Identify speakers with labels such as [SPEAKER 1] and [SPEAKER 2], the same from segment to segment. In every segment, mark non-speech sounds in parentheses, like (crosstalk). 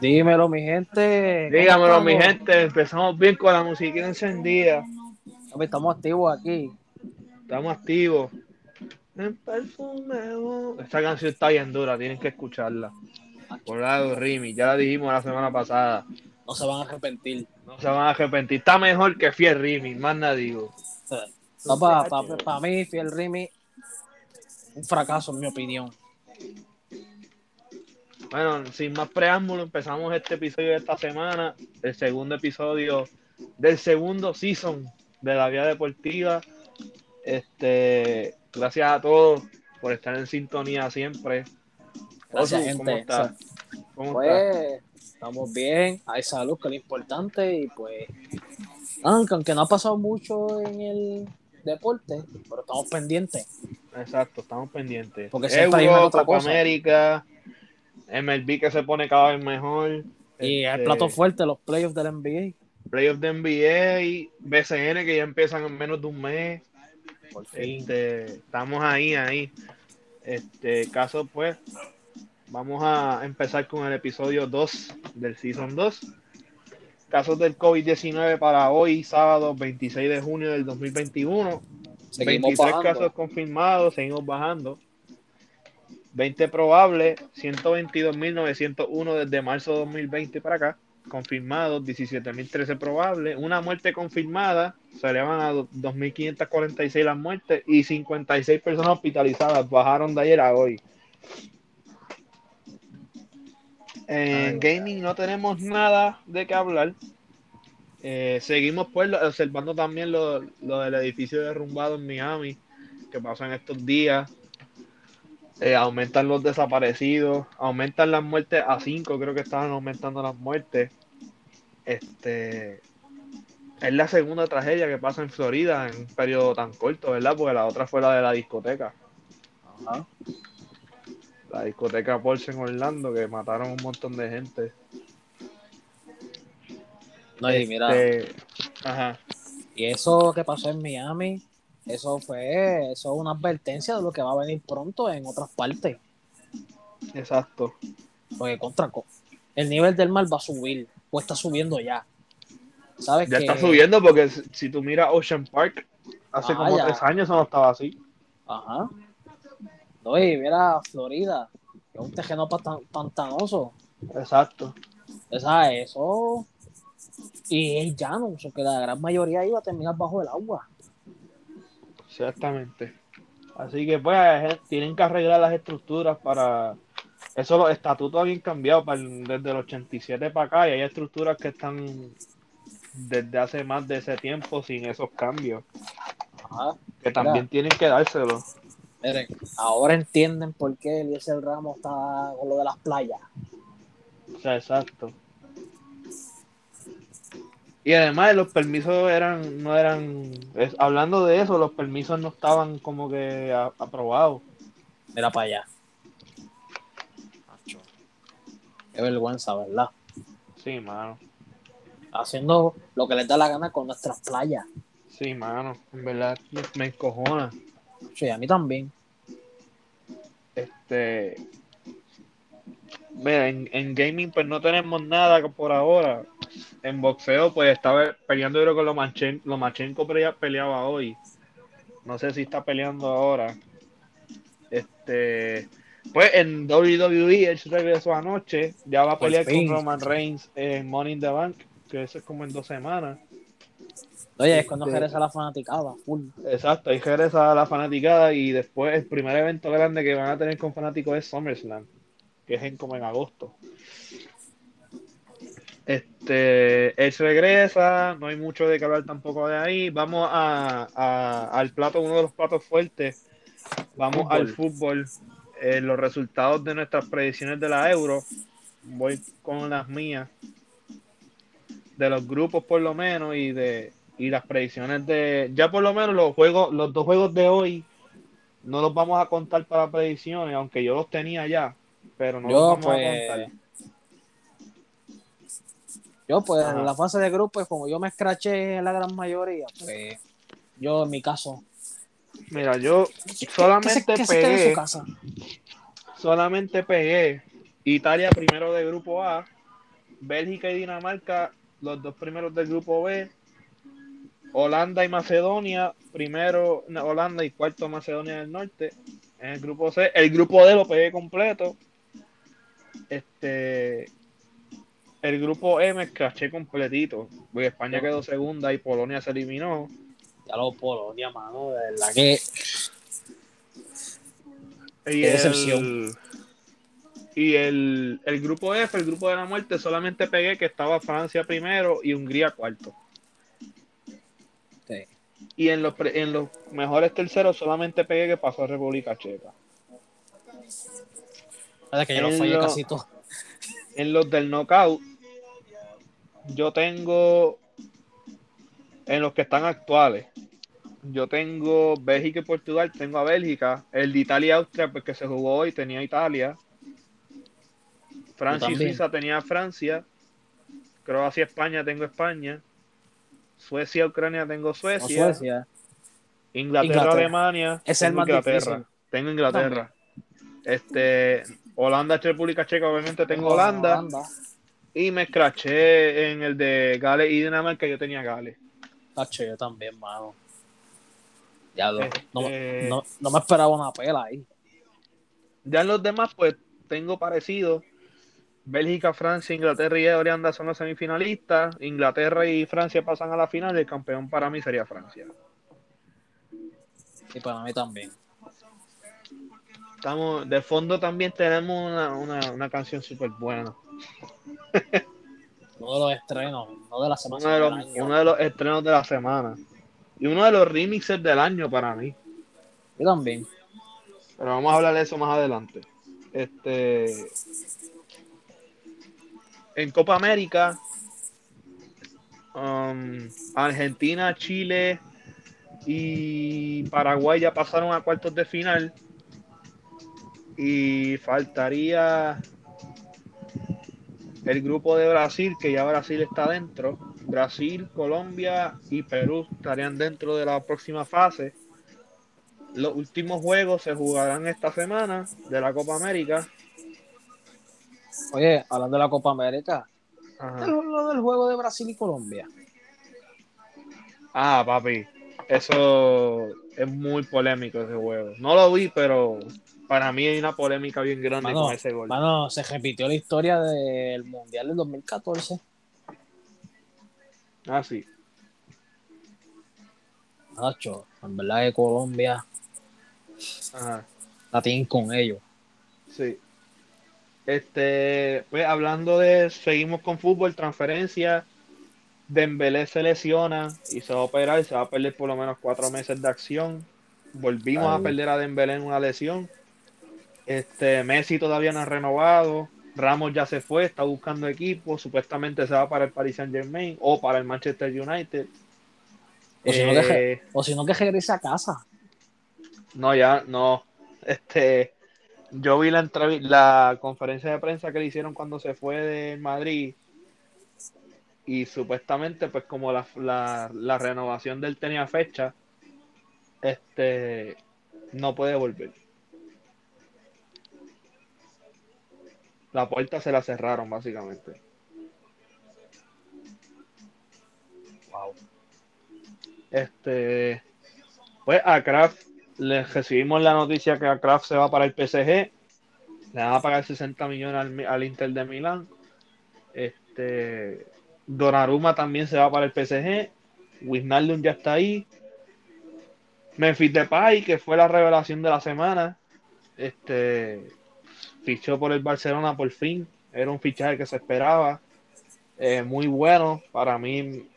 [SPEAKER 1] Dímelo, mi gente.
[SPEAKER 2] Dígamelo, mi gente. Empezamos bien con la música encendida.
[SPEAKER 1] Estamos activos aquí.
[SPEAKER 2] Estamos activos. Esta canción está bien dura, tienen que escucharla. Por lado Rimi, ya la dijimos la semana pasada.
[SPEAKER 1] No se van a arrepentir.
[SPEAKER 2] No se van a arrepentir. Está mejor que Fiel Rimi, más nada digo.
[SPEAKER 1] Para mí, Fiel Rimi, un fracaso en mi opinión.
[SPEAKER 2] Bueno, sin más preámbulo, empezamos este episodio de esta semana, el segundo episodio del segundo season de la Vía Deportiva. Este, gracias a todos por estar en sintonía siempre.
[SPEAKER 1] Gracias, gente. ¿Cómo pues, estamos bien, hay salud, que es lo importante, y pues, aunque no ha pasado mucho en el deporte, pero estamos pendientes.
[SPEAKER 2] Exacto, estamos pendientes. Porque siempre hay otra cosa. América, MLB que se pone cada vez mejor.
[SPEAKER 1] Y el este, plato fuerte, los playoffs del NBA.
[SPEAKER 2] Playoffs de NBA, BCN que ya empiezan en menos de un mes. Por fin. Este, estamos ahí, ahí. Este caso, pues, vamos a empezar con el episodio 2 del Season 2. Casos del COVID-19 para hoy, sábado 26 de junio del 2021. 23 casos confirmados, seguimos bajando. 20 probables, 122.901 desde marzo de 2020 para acá, confirmados, 17.013 probables, una muerte confirmada, se elevan a 2.546 las muertes y 56 personas hospitalizadas, bajaron de ayer a hoy. En gaming no tenemos nada de qué hablar. Eh, seguimos pues observando también lo, lo del edificio derrumbado en Miami que pasó en estos días. Eh, aumentan los desaparecidos, aumentan las muertes a 5, creo que estaban aumentando las muertes. Este es la segunda tragedia que pasa en Florida en un periodo tan corto, ¿verdad? Porque la otra fue la de la discoteca. Ajá. La discoteca Porsche en Orlando, que mataron un montón de gente.
[SPEAKER 1] No, y mira. Este, ajá. Y eso que pasó en Miami, eso fue, eso es una advertencia de lo que va a venir pronto en otras partes.
[SPEAKER 2] Exacto.
[SPEAKER 1] Porque contra el nivel del mar va a subir, o está subiendo ya.
[SPEAKER 2] ¿Sabes ya está subiendo porque si tú miras Ocean Park, hace ah, como tres años no estaba así.
[SPEAKER 1] Ajá. No, y mira Florida, es un terreno pantanoso.
[SPEAKER 2] Exacto.
[SPEAKER 1] Esa, eso. Y es llano, o que la gran mayoría iba a terminar bajo el agua.
[SPEAKER 2] Exactamente. Así que pues tienen que arreglar las estructuras para... Eso los estatutos habían cambiado desde el 87 para acá y hay estructuras que están desde hace más de ese tiempo sin esos cambios. que también tienen que dárselo.
[SPEAKER 1] Miren, ahora entienden por qué Eliezer Ramos está con lo de las playas.
[SPEAKER 2] O sea, exacto. Y además los permisos eran, no eran, hablando de eso, los permisos no estaban como que aprobados.
[SPEAKER 1] Mira para allá. Qué vergüenza, ¿verdad?
[SPEAKER 2] Sí, mano.
[SPEAKER 1] Haciendo lo que les da la gana con nuestras playas.
[SPEAKER 2] Sí, mano, en verdad me encojona.
[SPEAKER 1] Sí, a mí también.
[SPEAKER 2] Este. Mira, en, en gaming pues no tenemos nada por ahora en boxeo, pues estaba peleando creo con Lomachenko, Lomachenko peleaba hoy. No sé si está peleando ahora. Este, pues en WWE él regresó anoche, ya va a pelear con Roman Reigns en Money in the Bank, que eso es como en dos semanas.
[SPEAKER 1] Oye, es cuando este, regresa la fanaticada, full.
[SPEAKER 2] Exacto, ahí regresa la fanaticada y después el primer evento grande que van a tener con fanáticos es SummerSlam, que es en como en agosto. Este, él regresa, no hay mucho de que hablar tampoco de ahí. Vamos a, al plato, uno de los platos fuertes. Vamos al fútbol. Eh, los resultados de nuestras predicciones de la Euro. Voy con las mías. De los grupos por lo menos y de y las predicciones de ya por lo menos los juegos los dos juegos de hoy no los vamos a contar para predicciones aunque yo los tenía ya pero no los vamos a pues, contar
[SPEAKER 1] yo, pues, en la fase de grupos, como yo me escraché en la gran mayoría, pues, yo en mi caso.
[SPEAKER 2] Mira, yo solamente pegué. Solamente pegué Italia primero de grupo A, Bélgica y Dinamarca, los dos primeros del grupo B. Holanda y Macedonia, primero Holanda y cuarto Macedonia del Norte. En el grupo C, el grupo D lo pegué completo. Este, el grupo M escraché completito. Porque España quedó segunda y Polonia se eliminó.
[SPEAKER 1] Ya lo Polonia, mano, de verdad que.
[SPEAKER 2] Y el, y el, el, grupo F, el grupo de la muerte, solamente pegué que estaba Francia primero y Hungría cuarto. Y en los, en los mejores terceros solamente pegué que pasó a República Checa.
[SPEAKER 1] que yo lo fallé casi todo.
[SPEAKER 2] En los del knockout, yo tengo en los que están actuales. Yo tengo Bélgica y Portugal, tengo a Bélgica. El de Italia y Austria, porque pues, se jugó hoy, tenía Italia. Francia y Suiza tenía Francia. Croacia y España tengo España. Suecia, Ucrania tengo Suecia. Inglaterra, Alemania.
[SPEAKER 1] Es el
[SPEAKER 2] Inglaterra. Tengo Inglaterra. Este, Holanda, República Checa, obviamente tengo Holanda. Y me escraché en el de Gales y Dinamarca, yo tenía Gales.
[SPEAKER 1] Tacho, yo también, mano. Ya este, no, no, me esperaba una pela ahí.
[SPEAKER 2] Ya en los demás, pues tengo parecido. Bélgica, Francia, Inglaterra y Holanda son los semifinalistas. Inglaterra y Francia pasan a la final y el campeón para mí sería Francia.
[SPEAKER 1] Y para mí también.
[SPEAKER 2] Estamos, de fondo también tenemos una, canción súper buena.
[SPEAKER 1] uno de los estrenos, no de la semana.
[SPEAKER 2] Uno de, los, uno de los estrenos de la semana. Y uno de los remixes del año para mí.
[SPEAKER 1] Yo también.
[SPEAKER 2] Pero vamos a hablar de eso más adelante. Este en Copa América, um, Argentina, Chile y Paraguay ya pasaron a cuartos de final. Y faltaría el grupo de Brasil, que ya Brasil está dentro. Brasil, Colombia y Perú estarían dentro de la próxima fase. Los últimos juegos se jugarán esta semana de la Copa América
[SPEAKER 1] Oye, hablando de la Copa América, lo del juego de Brasil y Colombia.
[SPEAKER 2] Ah, papi, eso es muy polémico ese juego. No lo vi, pero para mí hay una polémica bien grande con ese gol.
[SPEAKER 1] Bueno, se repitió la historia del Mundial del 2014.
[SPEAKER 2] Ah, sí.
[SPEAKER 1] Nacho, en verdad que Colombia Ajá. la tienen con ellos.
[SPEAKER 2] Sí. Este, pues hablando de, seguimos con fútbol, transferencia. Dembélé se lesiona y se va a operar y se va a perder por lo menos cuatro meses de acción. Volvimos a perder a Dembélé en una lesión. Este, Messi todavía no ha renovado. Ramos ya se fue, está buscando equipo. Supuestamente se va para el Paris Saint Germain o para el Manchester United.
[SPEAKER 1] O si, no, que, eh, o si no que regrese a casa.
[SPEAKER 2] No, ya, no. Este, yo vi la, la conferencia de prensa que le hicieron cuando se fue de Madrid y supuestamente pues como la, la, renovación del tenía fecha, este no puede volver. La puerta se la cerraron básicamente. Wow. Este, pues a Kraft le recibimos la noticia que a Kraft se va para el PSG. Le van a pagar 60 millones al, Inter de Milán. Este, Donnarumma también se va para el PSG. Wijnaldum ya está ahí. Memphis Depay, que fue la revelación de la semana, este, fichó por el Barcelona por fin. Era un fichaje que se esperaba. Eh, muy bueno. Para mí,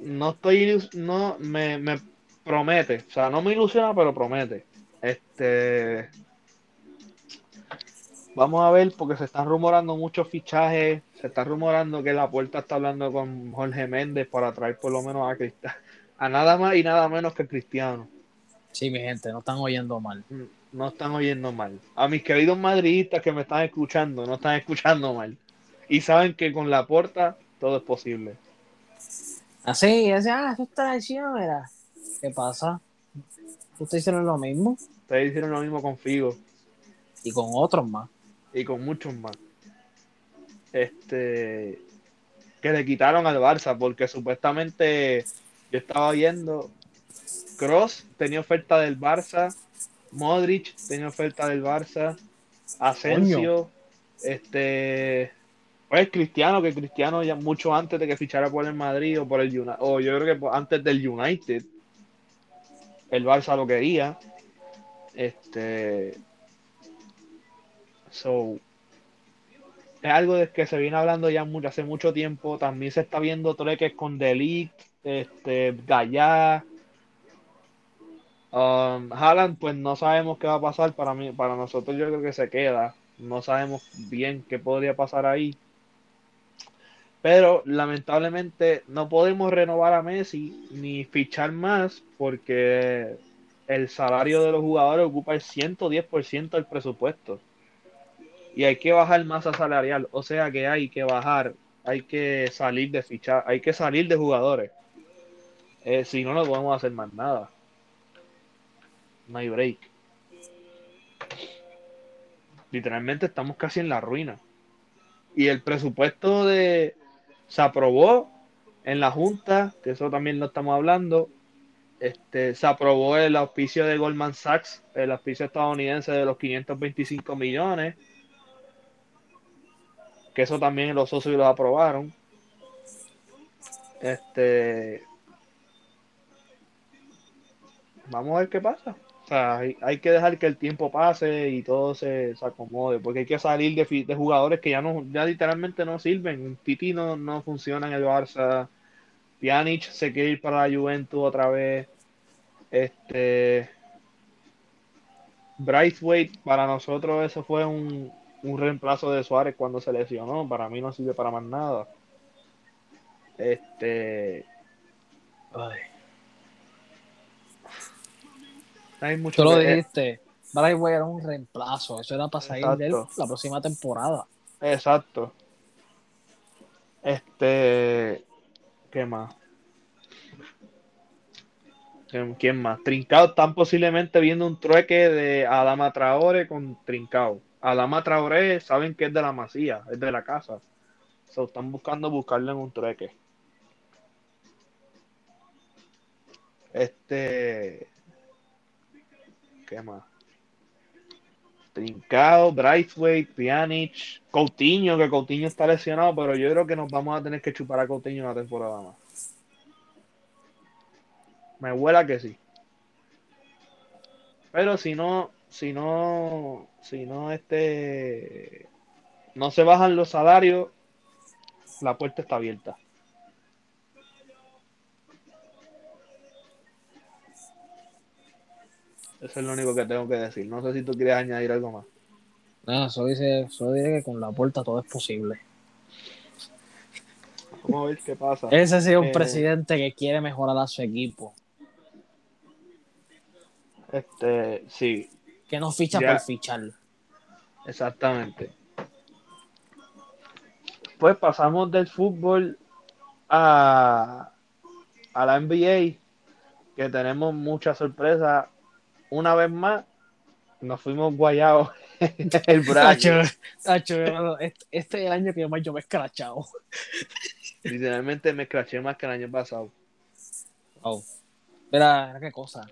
[SPEAKER 2] no estoy, no, me, me promete. O sea, no me ilusiona, pero promete. Este. Vamos a ver, porque se están rumorando muchos fichajes. Se está rumorando que la puerta está hablando con Jorge Méndez para traer por lo menos a Cristiano. A nada más y nada menos que Cristiano.
[SPEAKER 1] Sí, mi gente, no están oyendo mal.
[SPEAKER 2] No están oyendo mal. A mis queridos madridistas que me están escuchando, no están escuchando mal. Y saben que con la puerta todo es posible.
[SPEAKER 1] Así, ah, ah, eso es traición, ¿verdad? ¿Qué pasa? ¿Ustedes hicieron lo mismo?
[SPEAKER 2] Ustedes hicieron lo mismo con Figo.
[SPEAKER 1] Y con otros más.
[SPEAKER 2] Y con muchos más. este, que le quitaron al Barça, porque supuestamente yo estaba viendo, Cross tenía oferta del Barça, Modric tenía oferta del Barça, Asensio, este, pues Cristiano, que Cristiano ya mucho antes de que fichara por el Madrid o por el United, o yo creo que antes del United, el Barça lo quería. Este, so, es algo de que se viene hablando ya mucho, hace mucho tiempo. También se está viendo treques con Delic, este, Gallá. Um, Haaland, pues no sabemos qué va a pasar. Para mí, para nosotros, yo creo que se queda. No sabemos bien qué podría pasar ahí. Pero lamentablemente no podemos renovar a Messi ni fichar más porque el salario de los jugadores ocupa el 110% del presupuesto y hay que bajar masa salarial, o sea que hay que bajar, hay que salir de fichar, hay que salir de jugadores. Eh, si no, no podemos hacer más nada. No hay break. Literalmente estamos casi en la ruina. Y el presupuesto de se aprobó en la Junta, que eso también no estamos hablando. Este, se aprobó el auspicio de Goldman Sachs, el auspicio estadounidense de los 525 millones que eso también los socios lo aprobaron. Este. Vamos a ver qué pasa. O sea, hay, que dejar que el tiempo pase y todo se, acomode, porque hay que salir de, de, jugadores que ya no, ya literalmente no sirven. Titi no, no funciona en el Barça. Pjanic se quiere ir para la Juventus otra vez. Este. Braithwaite, para nosotros eso fue un, un reemplazo de Suárez cuando se lesionó. Para mí no sirve para más nada. Este. Ay.
[SPEAKER 1] Hay mucho Tú lo dijiste. Brightway era un reemplazo. Eso era para salir de él la próxima temporada.
[SPEAKER 2] Exacto. Este. ¿Qué más? ¿Quién más? Trincao están posiblemente viendo un trueque de Adama Traore con Trincao. Adama Traoré saben que es de la masía, es de la casa. Se están buscando buscarle en un trueque. Este. ¿Qué más? Trincado, Braithwaite, Pjanic, Coutinho, que Coutinho está lesionado, pero yo creo que nos vamos a tener que chupar a Coutinho una temporada más. Me huela que sí. Pero si no, si no, si no, este, no se bajan los salarios, la puerta está abierta. Eso es lo único que tengo que decir. No sé si tú quieres añadir algo más.
[SPEAKER 1] No, solo dice, solo dice que con la puerta todo es posible.
[SPEAKER 2] Vamos a ver qué pasa.
[SPEAKER 1] Ese sí es un eh, presidente que quiere mejorar a su equipo.
[SPEAKER 2] Este, sí,
[SPEAKER 1] que no ficha por ficharlo.
[SPEAKER 2] Exactamente. Pues pasamos del fútbol a, a la NBA, que tenemos mucha sorpresa. Una vez más, nos fuimos guayados (laughs) el brazo.
[SPEAKER 1] este, este, es el año que más yo me he escrachado.
[SPEAKER 2] Literalmente me escraché más que el año pasado.
[SPEAKER 1] Oh. Mira, qué cosa.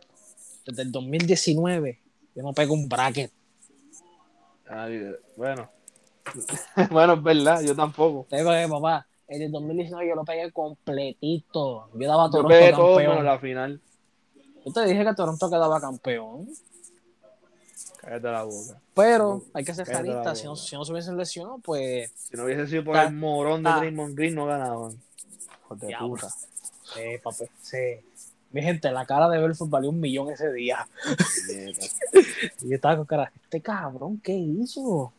[SPEAKER 1] Desde el 2019 yo no pego un bracket.
[SPEAKER 2] bueno. (laughs) bueno, es verdad, yo tampoco.
[SPEAKER 1] Tengo que, papá, en el 2019 yo lo pegué completito. Yo daba
[SPEAKER 2] Toronto yo pegué campeón. Todo la final.
[SPEAKER 1] Yo te dije que Toronto quedaba campeón.
[SPEAKER 2] Cállate la boca.
[SPEAKER 1] Pero hay que ser realista. Si no, si no se hubiesen lesionado, pues.
[SPEAKER 2] Si no hubiese sido por el morón de Draymond Green, no ganaban. Joder, puta.
[SPEAKER 1] Sí, papá. Sí. Mi gente, la cara de Belfort valió un millón ese día. (laughs) y yo estaba con cara, este cabrón, ¿qué hizo?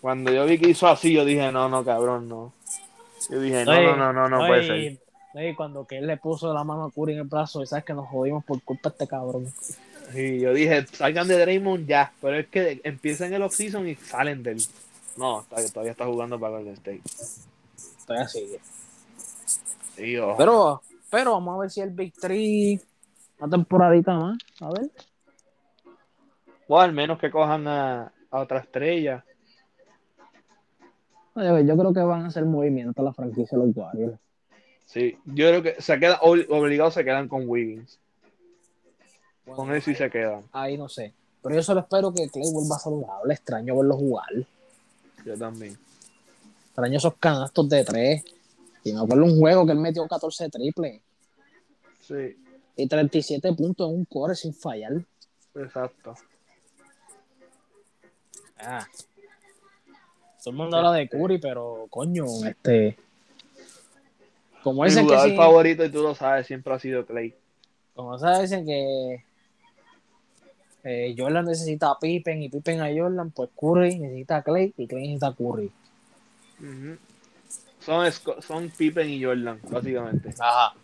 [SPEAKER 2] Cuando yo vi que hizo así, yo dije, no, no, cabrón, no. Yo dije, no, no, no, no, no, puede ser.
[SPEAKER 1] Y cuando que él le puso la mano a Curry en el brazo, y sabes que nos jodimos por culpa de este cabrón.
[SPEAKER 2] Sí, yo dije, salgan de Draymond ya, pero es que empiezan el off-season y salen del. No, todavía está jugando para el State.
[SPEAKER 1] Todavía sigue. Sí, Pero pero vamos a ver si el Big Three, una temporadita más, a ver.
[SPEAKER 2] O al menos que cojan a, otra estrella.
[SPEAKER 1] Yo creo que van a hacer movimiento a la franquicia de los Warriors.
[SPEAKER 2] Sí, yo creo que se quedan obligados, se quedan con Wiggins. con él sí se quedan.
[SPEAKER 1] Ahí no sé. Pero yo solo espero que Clay vuelva saludable. Extraño verlo jugar.
[SPEAKER 2] Yo también.
[SPEAKER 1] Extraño esos canastos de tres. Y me acuerdo un juego que él metió 14 triples.
[SPEAKER 2] Sí.
[SPEAKER 1] Y 37 puntos en un core sin fallar.
[SPEAKER 2] Exacto.
[SPEAKER 1] Ah. Todo el mundo habla de Curry, pero coño, este.
[SPEAKER 2] Como dicen que. El favorito, y tú lo sabes, siempre ha sido Clay.
[SPEAKER 1] Como sabes, dicen que eh, Jordan necesita a Pippen y Pippen a Jordan, pues Curry necesita a Clay y Clay necesita a Curry.
[SPEAKER 2] son, son Pippen y Jordan, básicamente.
[SPEAKER 1] Ajá.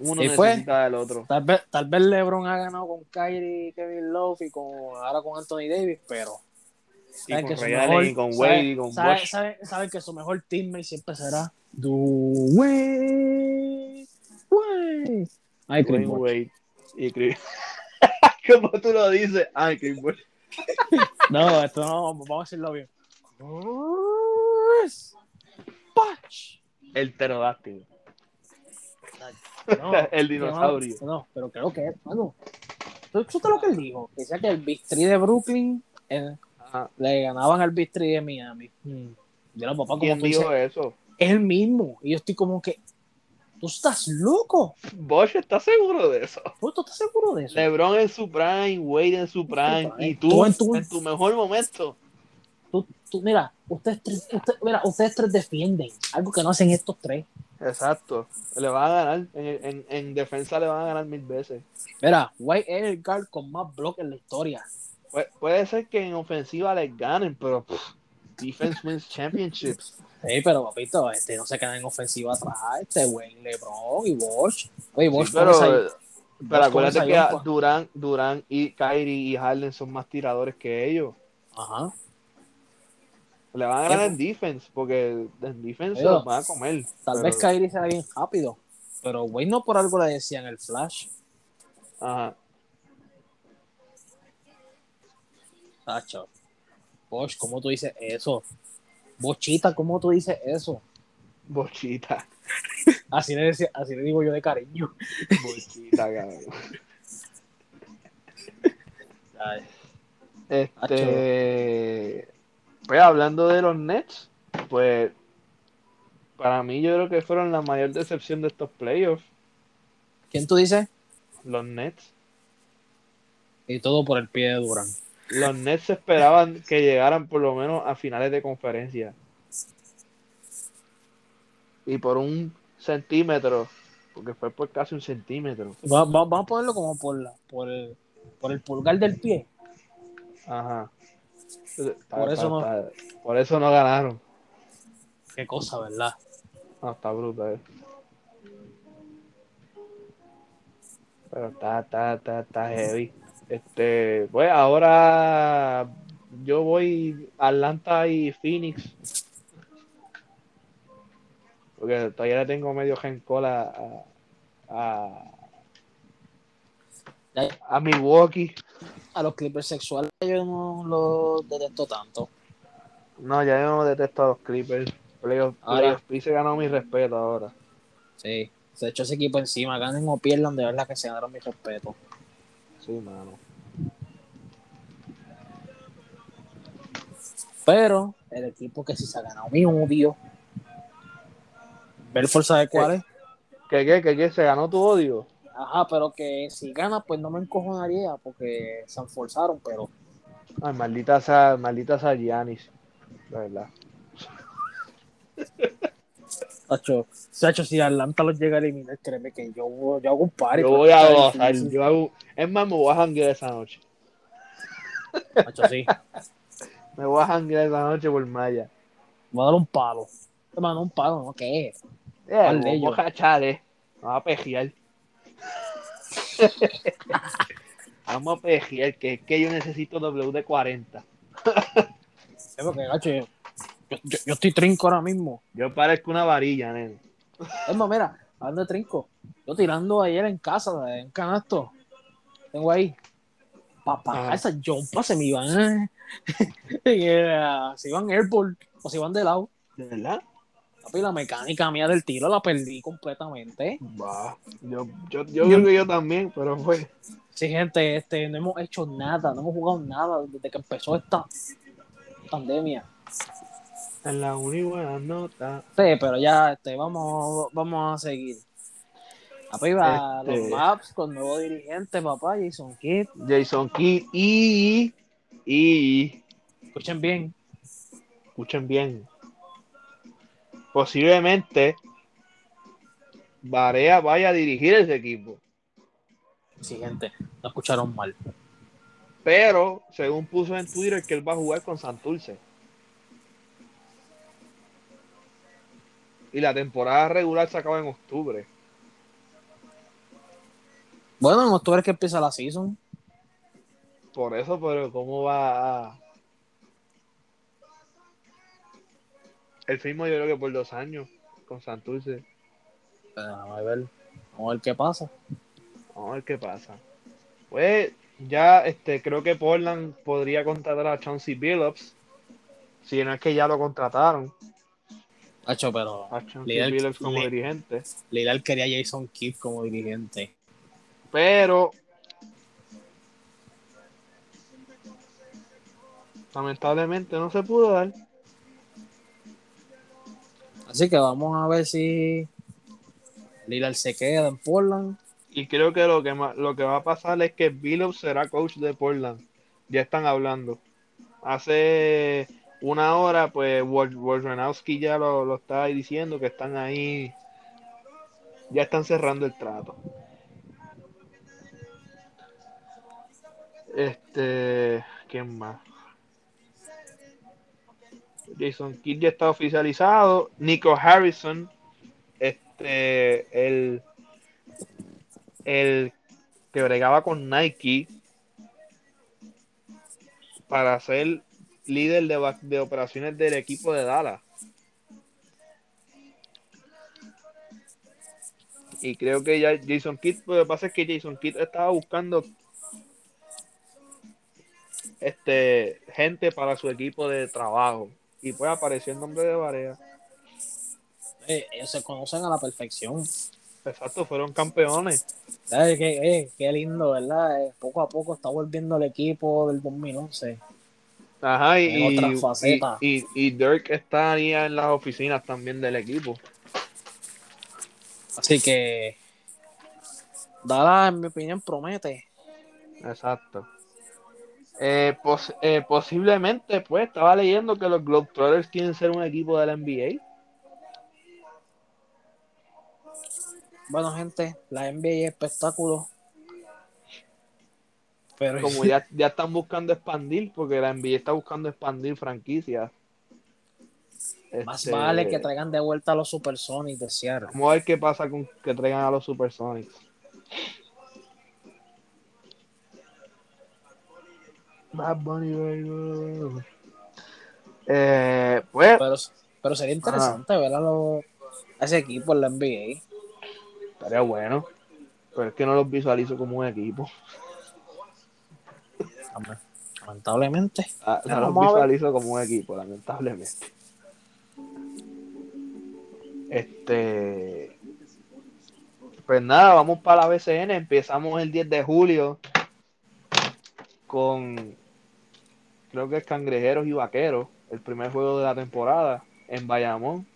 [SPEAKER 2] Uno necesita del otro.
[SPEAKER 1] Tal vez, tal vez LeBron ha ganado con Kyrie, Kevin Love y con, ahora con Anthony Davis, pero.
[SPEAKER 2] Y con Ray con Wade y con
[SPEAKER 1] sabe, sabe, que su mejor teammate siempre será Dwayne Wade.
[SPEAKER 2] Ay, Chris Wade. Y Chris. (laughs) Como tú lo dices. Ay, Chris (laughs) Wade.
[SPEAKER 1] no, esto no, vamos a decirlo bien.
[SPEAKER 2] El pterodáctilo. (laughs) el dinosaurio.
[SPEAKER 1] No, pero creo que, bueno, ¿tú escuchaste lo que él dijo? Que decía que el bistri de Brooklyn le ganaban al bistri de Miami. Hmm. Yo papá,
[SPEAKER 2] ¿Quién dijo eso?
[SPEAKER 1] Es el mismo. Y yo estoy como que, tú estás loco.
[SPEAKER 2] Bosch está seguro de eso.
[SPEAKER 1] ¿Tú estás seguro de eso?
[SPEAKER 2] LeBron en su prime, Wade en su prime, y tú, en, tu, mejor momento.
[SPEAKER 1] Tú, tú, mira, ustedes tres, mira, ustedes tres defienden algo que no hacen estos tres.
[SPEAKER 2] Exacto. Le van a ganar. En, en, defensa le van a ganar mil veces.
[SPEAKER 1] Mira, White es el guard con más bloques en la historia.
[SPEAKER 2] puede ser que en ofensiva les ganen, pero defense wins championships.
[SPEAKER 1] Sí, pero papito, este no se queda en ofensiva atrás, este güey, LeBron y Bosch. Oye, Bosch,
[SPEAKER 2] pero, pero acuérdate que Durán, Durán y Kyrie y Harden son más tiradores que ellos.
[SPEAKER 1] Ajá.
[SPEAKER 2] Le van a ganar en defense, porque en defense se los van a comer.
[SPEAKER 1] Tal vez Kyrie sea bien rápido, pero güey no por algo le decían el flash.
[SPEAKER 2] Ajá.
[SPEAKER 1] Sacho. Bosch, ¿cómo tú dices eso? Bochita, ¿cómo tú dices eso?
[SPEAKER 2] Bochita.
[SPEAKER 1] Así le, decía, así le digo yo de cariño.
[SPEAKER 2] Bochita, cabrón. Este. Pues hablando de los Nets, pues para mí yo creo que fueron la mayor decepción de estos playoffs.
[SPEAKER 1] ¿Quién tú dices?
[SPEAKER 2] Los Nets.
[SPEAKER 1] Y todo por el pie de Durán.
[SPEAKER 2] Los Nets esperaban que llegaran por lo menos a finales de conferencia. Y por un centímetro, porque fue por casi un centímetro.
[SPEAKER 1] vamos a ponerlo como por, la, por, el, por el pulgar del pie.
[SPEAKER 2] Ajá.
[SPEAKER 1] Por eso, no,
[SPEAKER 2] por eso no ganaron.
[SPEAKER 1] Qué cosa, ¿verdad?
[SPEAKER 2] No, está bruta, eh. Pero está, está, está, está heavy. Este, pues ahora yo voy a Atlanta y Phoenix. Porque todavía le tengo medio gencola a, a, a Milwaukee
[SPEAKER 1] a los Clippers sexuales yo no los detesto tanto.
[SPEAKER 2] No, ya yo no detesto a los Clippers. Playoff, se ganó mi respeto ahora.
[SPEAKER 1] Sí, se echó ese equipo encima, ganen o pierdan, de verdad que se ganaron mi respeto.
[SPEAKER 2] Sí, mano.
[SPEAKER 1] Pero el equipo que sí se ha ganado mi odio. Belfort sabe cuál es.
[SPEAKER 2] ¿Qué, qué, qué, qué? ¿Se ganó tu odio?
[SPEAKER 1] Ajá, pero que si gana, pues no me encojonaría porque se forzaron, pero.
[SPEAKER 2] Ay, maldita sea, maldita sea Giannis, la verdad. (laughs)
[SPEAKER 1] Sacho, Sacho, si Atlanta los llega a eliminar, créeme que yo, yo hago un par.
[SPEAKER 2] Yo voy a gozar, yo hago, es más, me voy a janguear esa noche.
[SPEAKER 1] Sacho, sí. (laughs)
[SPEAKER 2] me voy a janguear esa noche por Maya.
[SPEAKER 1] Voy a dar un palo. Hermano, un palo, ¿no? ¿Qué?
[SPEAKER 2] Eh, voy a cachar, eh. Voy a pejear. (laughs) Vamos a pejear, que es que yo necesito WD-40.
[SPEAKER 1] Yo, yo, estoy trinco ahora mismo.
[SPEAKER 2] Yo parezco una varilla, nene.
[SPEAKER 1] Es más, mira, hablando de trinco, yo tirando ayer en casa, en canasto, tengo ahí, papá, esas jumpas se me iban, si van airport o si van de lado.
[SPEAKER 2] ¿De verdad?
[SPEAKER 1] Papi, la mecánica mía del tiro la perdí completamente.
[SPEAKER 2] Bah, yo, yo, yo, creo que yo también, pero fue.
[SPEAKER 1] Sí, gente, este, no hemos hecho nada, no hemos jugado nada desde que empezó esta pandemia.
[SPEAKER 2] En la única nota.
[SPEAKER 1] Sí, pero ya este, vamos, vamos a seguir. Arriba este... los maps con nuevo dirigente, papá, Jason Kidd.
[SPEAKER 2] Jason Kidd y, y.
[SPEAKER 1] Escuchen bien.
[SPEAKER 2] Escuchen bien. Posiblemente Barea vaya a dirigir ese equipo.
[SPEAKER 1] Sí, gente, no escucharon mal.
[SPEAKER 2] Pero, según puso en Twitter, que él va a jugar con Santurce. Y la temporada regular se acaba en octubre.
[SPEAKER 1] Bueno, en octubre es que empieza la season.
[SPEAKER 2] Por eso, pero ¿cómo va. El firmo yo creo que por dos años con Santurce.
[SPEAKER 1] Vamos a ver, vamos a ver qué pasa.
[SPEAKER 2] Vamos a ver qué pasa. Pues ya este, creo que Portland podría contratar a Chauncey Billups. Si no es que ya lo contrataron.
[SPEAKER 1] Hacho, pero.
[SPEAKER 2] A Chauncey Billups como dirigente.
[SPEAKER 1] Lidl quería a Jason Kidd como dirigente.
[SPEAKER 2] Pero. Lamentablemente no se pudo dar.
[SPEAKER 1] Así que vamos a ver si Lillard se queda en Portland.
[SPEAKER 2] Y creo que lo que, lo que va a pasar es que Billups será coach de Portland. Ya están hablando. Hace una hora, pues Wojnarowski ya lo, lo estaba diciendo que están ahí. Ya están cerrando el trato. Este, ¿quién más? Jason Kidd ya está oficializado. Nico Harrison, este, el, el que bregaba con Nike para ser líder de, de operaciones del equipo de Dallas. Y creo que ya Jason Kidd, lo que pasa es que Jason Kidd estaba buscando este gente para su equipo de trabajo y pues apareció el nombre de Varea.
[SPEAKER 1] Eh, ellos se conocen a la perfección.
[SPEAKER 2] Exacto, fueron campeones.
[SPEAKER 1] Qué, eh, qué lindo, ¿verdad? Eh, poco a poco está volviendo el equipo del 2011.
[SPEAKER 2] Ajá, y, y, y, Dirk está ahí en las oficinas también del equipo.
[SPEAKER 1] Así que Dala, en mi opinión, promete.
[SPEAKER 2] Exacto. Eh, eh, posiblemente, pues, estaba leyendo que los Globetrotters quieren ser un equipo de la NBA.
[SPEAKER 1] Bueno, gente, la NBA es espectáculo.
[SPEAKER 2] Pero como ya, ya están buscando expandir, porque la NBA está buscando expandir franquicias.
[SPEAKER 1] Más este, vale que traigan de vuelta a los Supersonics de Seattle.
[SPEAKER 2] Vamos a ver qué pasa con que traigan a los Supersonics. Bad Bunny, eh, pues,
[SPEAKER 1] pero, sería interesante ver a, ese equipo en la NBA.
[SPEAKER 2] Estaría bueno. Pero es que no los visualizo como un equipo.
[SPEAKER 1] Lamentablemente.
[SPEAKER 2] Ah, no los visualizo como un equipo, lamentablemente. Este. Pues nada, vamos para la BCN. Empezamos el 10 de julio con creo que es Cangrejeros y Vaqueros, el primer juego de la temporada en Bayamón.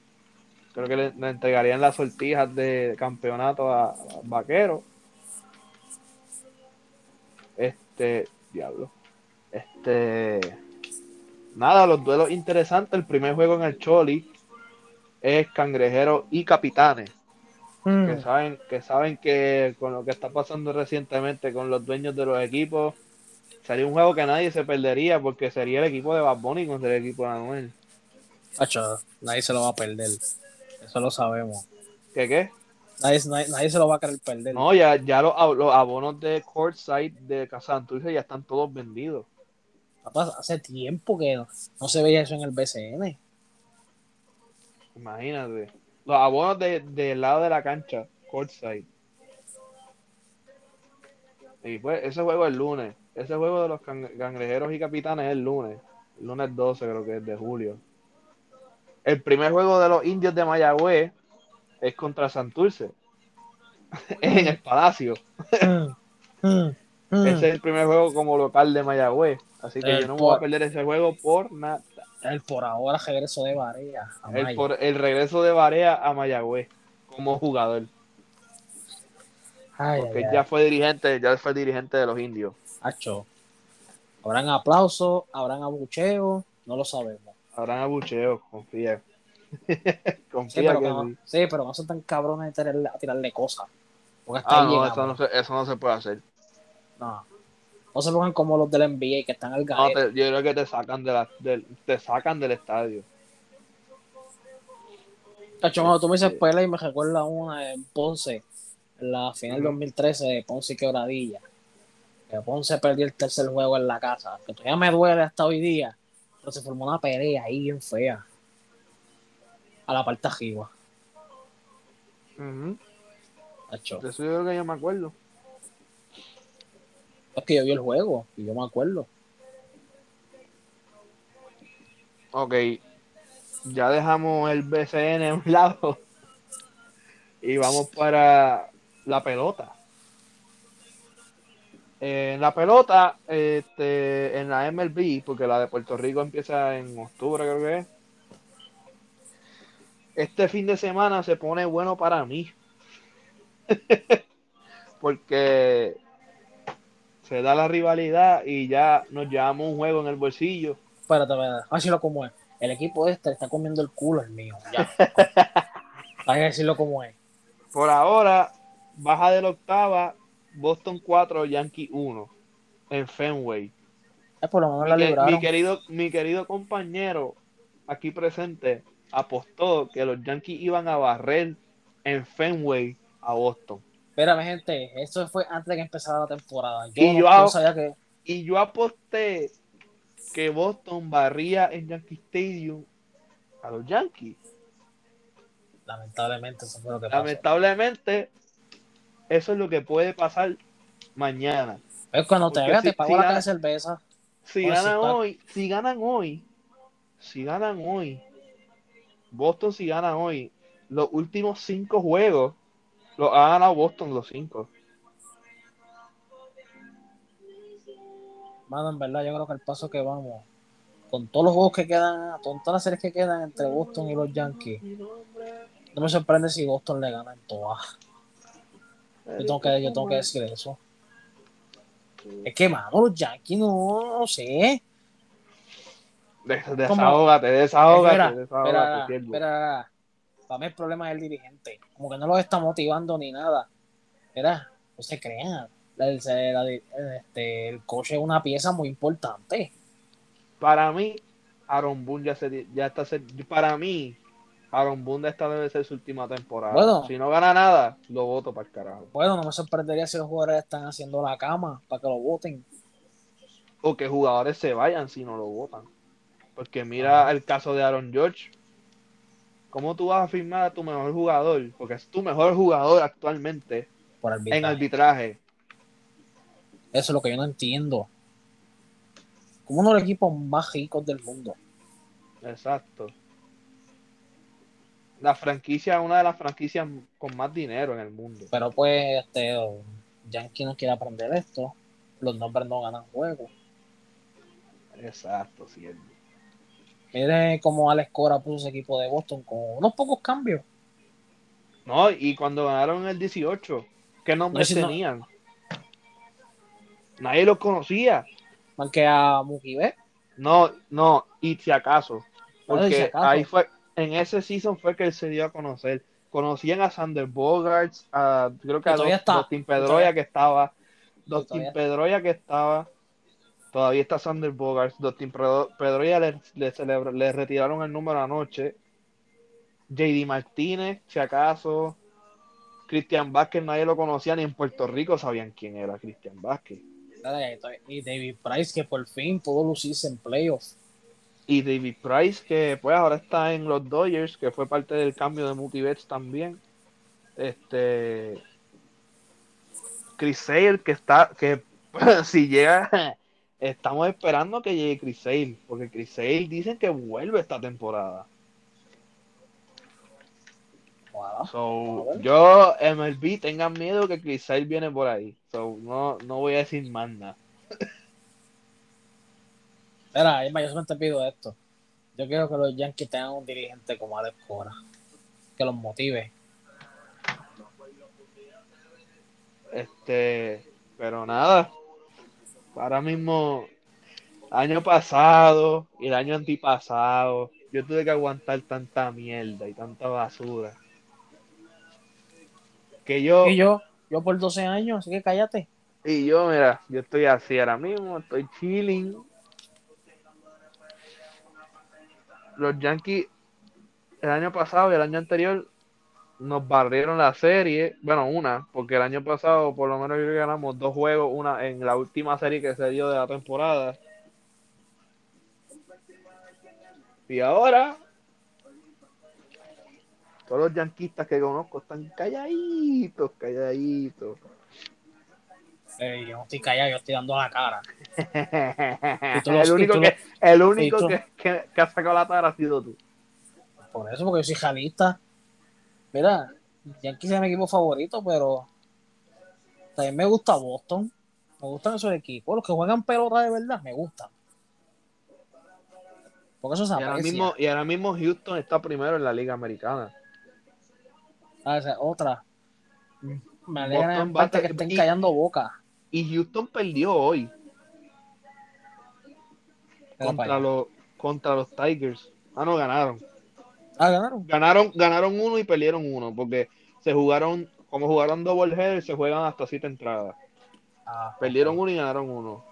[SPEAKER 2] Creo que le, entregarían las sortijas de campeonato a, Vaqueros. Este, diablo. Este, nada, los duelos interesantes. El primer juego en el Choli es Cangrejeros y Capitanes. Que mm. saben, que saben que con lo que está pasando recientemente con los dueños de los equipos, sería un juego que nadie se perdería porque sería el equipo de Bad Bunny contra el equipo de Anuel.
[SPEAKER 1] nadie se lo va a perder. Eso lo sabemos.
[SPEAKER 2] ¿Qué qué?
[SPEAKER 1] Nadie, nadie, se lo va a querer perder.
[SPEAKER 2] No, ya, ya los, abonos de Courtside de Casanturce ya están todos vendidos.
[SPEAKER 1] hace tiempo que no, se veía eso en el BCN.
[SPEAKER 2] Imagínate. Los abonos del de, lado de la cancha, Courtside. Y pues ese juego es el lunes. ese juego de los cangrejeros y capitanes es el lunes. El lunes 12 creo que es de julio. El primer juego de los indios de Mayagüez es contra Santurce. (laughs) en el Palacio. (laughs) Ese es el primer juego como local de Mayagüez. Así que yo no me voy a perder ese juego por nada.
[SPEAKER 1] El por ahora regreso de Barea.
[SPEAKER 2] el, por, el regreso de Barea a Mayagüez como jugador. Porque ya fue dirigente, ya fue dirigente de los indios.
[SPEAKER 1] Hacho. Habrán aplausos, habrán abucheos, no lo sabemos.
[SPEAKER 2] Habrán abucheos, confía. (laughs)
[SPEAKER 1] confía sí, pero que sí. pero no son tan cabrones de tirarle, a tirarle cosas.
[SPEAKER 2] ah, no, eso no, se, eso no se puede hacer.
[SPEAKER 1] No. No se pongan como los del NBA que están al
[SPEAKER 2] no, yo creo que te sacan, de la, te sacan del estadio.
[SPEAKER 1] Tacho, cuando tú me dices pelea y me recuerda una en Ponce, en la final 2013 de Ponce y Quebradilla. Que Ponce perdió el tercer juego en la casa. Que todavía me duele hasta hoy día. Pero se formó una pelea ahí bien fea. A la parte arriba.
[SPEAKER 2] Uh Eso yo creo que yo me acuerdo.
[SPEAKER 1] Es que yo vi el juego y yo me acuerdo.
[SPEAKER 2] Ok. Ya dejamos el BCN a un (laughs) lado. Y vamos para la pelota. En la pelota, este, en la MLB, porque la de Puerto Rico empieza en octubre, creo que es. Este fin de semana se pone bueno para mí. (laughs) porque se da la rivalidad y ya nos llevamos un juego en el bolsillo.
[SPEAKER 1] Espérate, espérate, decirlo como es. El equipo este está comiendo el culo el mío. Ya. (laughs) Hay que decirlo como es.
[SPEAKER 2] Por ahora, baja de la octava, Boston 4, Yankee 1 en Fenway.
[SPEAKER 1] Es por lo menos la libraron.
[SPEAKER 2] Mi querido, mi querido compañero aquí presente apostó que los Yankees iban a barrer en Fenway a Boston.
[SPEAKER 1] Espérame, gente, eso fue antes de que empezara la temporada.
[SPEAKER 2] Yo y, yo, sabía que... y yo aposté que Boston barría en Yankee Stadium a los Yankees.
[SPEAKER 1] Lamentablemente, eso fue lo que
[SPEAKER 2] pasó. Lamentablemente, eso es lo que puede pasar mañana.
[SPEAKER 1] Es cuando te veas, te pago la cerveza.
[SPEAKER 2] Si ganan hoy, si ganan hoy, si ganan hoy, Boston si gana hoy, los últimos cinco juegos lo ha ganado Boston los cinco.
[SPEAKER 1] Mano, en verdad, yo creo que el paso que vamos, con todos los juegos que quedan, con todas las series que quedan entre Boston y los Yankees, no me sorprende si Boston le gana en todas. Yo tengo que, yo tengo que decir eso. Es que, mano, los Yankees no, no sé.
[SPEAKER 2] Desahógate, desahógate, desahógate.
[SPEAKER 1] Espera, espera, para mí el problema es el dirigente. Como que no lo está motivando ni nada. Era, no se crean. este, el coche es una pieza muy importante.
[SPEAKER 2] Para mí, Aaron Boone ya, se, ya está. Para mí, Aaron Boone esta debe ser su última temporada. Bueno, si no gana nada, lo voto para el carajo.
[SPEAKER 1] Bueno, no me sorprendería si los jugadores están haciendo la cama para que lo voten.
[SPEAKER 2] O que jugadores se vayan si no lo votan. Porque mira el caso de Aaron George ¿Cómo tú vas a firmar a tu mejor jugador? Porque es tu mejor jugador actualmente en arbitraje.
[SPEAKER 1] Eso es lo que yo no entiendo. Como uno de los equipos más ricos del mundo.
[SPEAKER 2] Exacto. La franquicia, una de las franquicias con más dinero en el mundo.
[SPEAKER 1] Pero pues, este, Yankee no quiere aprender esto. Los nombres no ganan juego.
[SPEAKER 2] Exacto, cierto.
[SPEAKER 1] Miren cómo Alex Cora puso ese equipo de Boston con unos pocos cambios.
[SPEAKER 2] No, y cuando ganaron el 18, ¿qué nombres tenían? Nadie los conocía.
[SPEAKER 1] Más que a Mookie
[SPEAKER 2] No, no, y si acaso. Porque ahí fue, en ese season fue que él se dio a conocer. Conocían a Sander Bogarts, a, creo que a Dustin Pedroya que estaba. Dustin Pedroya que estaba. Todavía está Sander Bogarts. Dustin Pedroya le, le, retiraron el número anoche. JD Martínez, si acaso. Cristian Vázquez, nadie lo conocía, ni en Puerto Rico sabían quién era Cristian Vázquez.
[SPEAKER 1] Y David Price, que por fin pudo lucirse en playoffs.
[SPEAKER 2] Y David Price, que pues ahora está en los Dodgers, que fue parte del cambio de Multibets también. Este. Chris Sale, que está, que (laughs) si llega, estamos esperando que llegue Chris Sale, porque Chris Sale dicen que vuelve esta temporada. So, yo, MLB, tengan miedo que Chris Sale viene por ahí. So, no, no voy a decir más nada.
[SPEAKER 1] Espera, yo solamente pido esto. Yo quiero que los Yankees tengan un dirigente como Alex Cora. Que los motive.
[SPEAKER 2] Este, pero nada. Ahora mismo, año pasado y el año antipasado, yo tuve que aguantar tanta mierda y tanta basura. Que yo.
[SPEAKER 1] Y yo, yo por 12 años, así que cállate.
[SPEAKER 2] Y yo, mira, yo estoy así ahora mismo, estoy chilling. Los Yankees, el año pasado y el año anterior, nos barrieron la serie, bueno, una, porque el año pasado por lo menos ganamos dos juegos, una en la última serie que se dio de la temporada. Y ahora, todos los yanquistas que conozco están calladitos, calladitos.
[SPEAKER 1] yo no estoy callado, yo estoy dando la cara. (laughs)
[SPEAKER 2] el único, que, el único que, que, ha sacado la cara ha sido tú.
[SPEAKER 1] Por eso, porque yo soy jalista. Mira, Yankees es mi equipo favorito, pero también me gusta Boston. Me gustan esos equipos. Los que juegan pelota de verdad, me gustan.
[SPEAKER 2] Porque eso se y ahora, mismo, y ahora mismo Houston está primero en la Liga Americana.
[SPEAKER 1] Ah, esa otra. Me alegra en parte que estén callando boca.
[SPEAKER 2] Y Houston perdió hoy. Contra los, contra los Tigers. Ah, no, ganaron.
[SPEAKER 1] Ah, ganaron.
[SPEAKER 2] Ganaron, ganaron uno y perdieron uno, porque se jugaron, como jugaron double header, se juegan hasta siete entradas. Ah, perdieron uno y ganaron uno.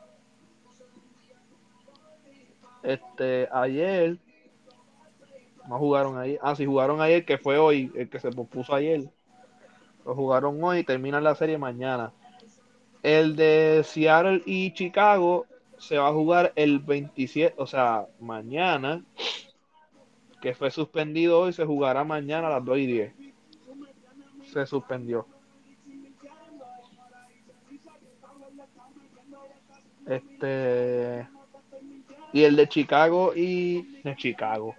[SPEAKER 2] Este, ayer, no jugaron ayer. Ah, sí, jugaron ayer, que fue hoy, el que se puso ayer. Lo jugaron hoy y terminan la serie mañana. El de Seattle y Chicago se va a jugar el 27, o sea, mañana que fue suspendido hoy, se jugará mañana a las 2 y 10. Se suspendió. Este. Y el de Chicago y. De Chicago.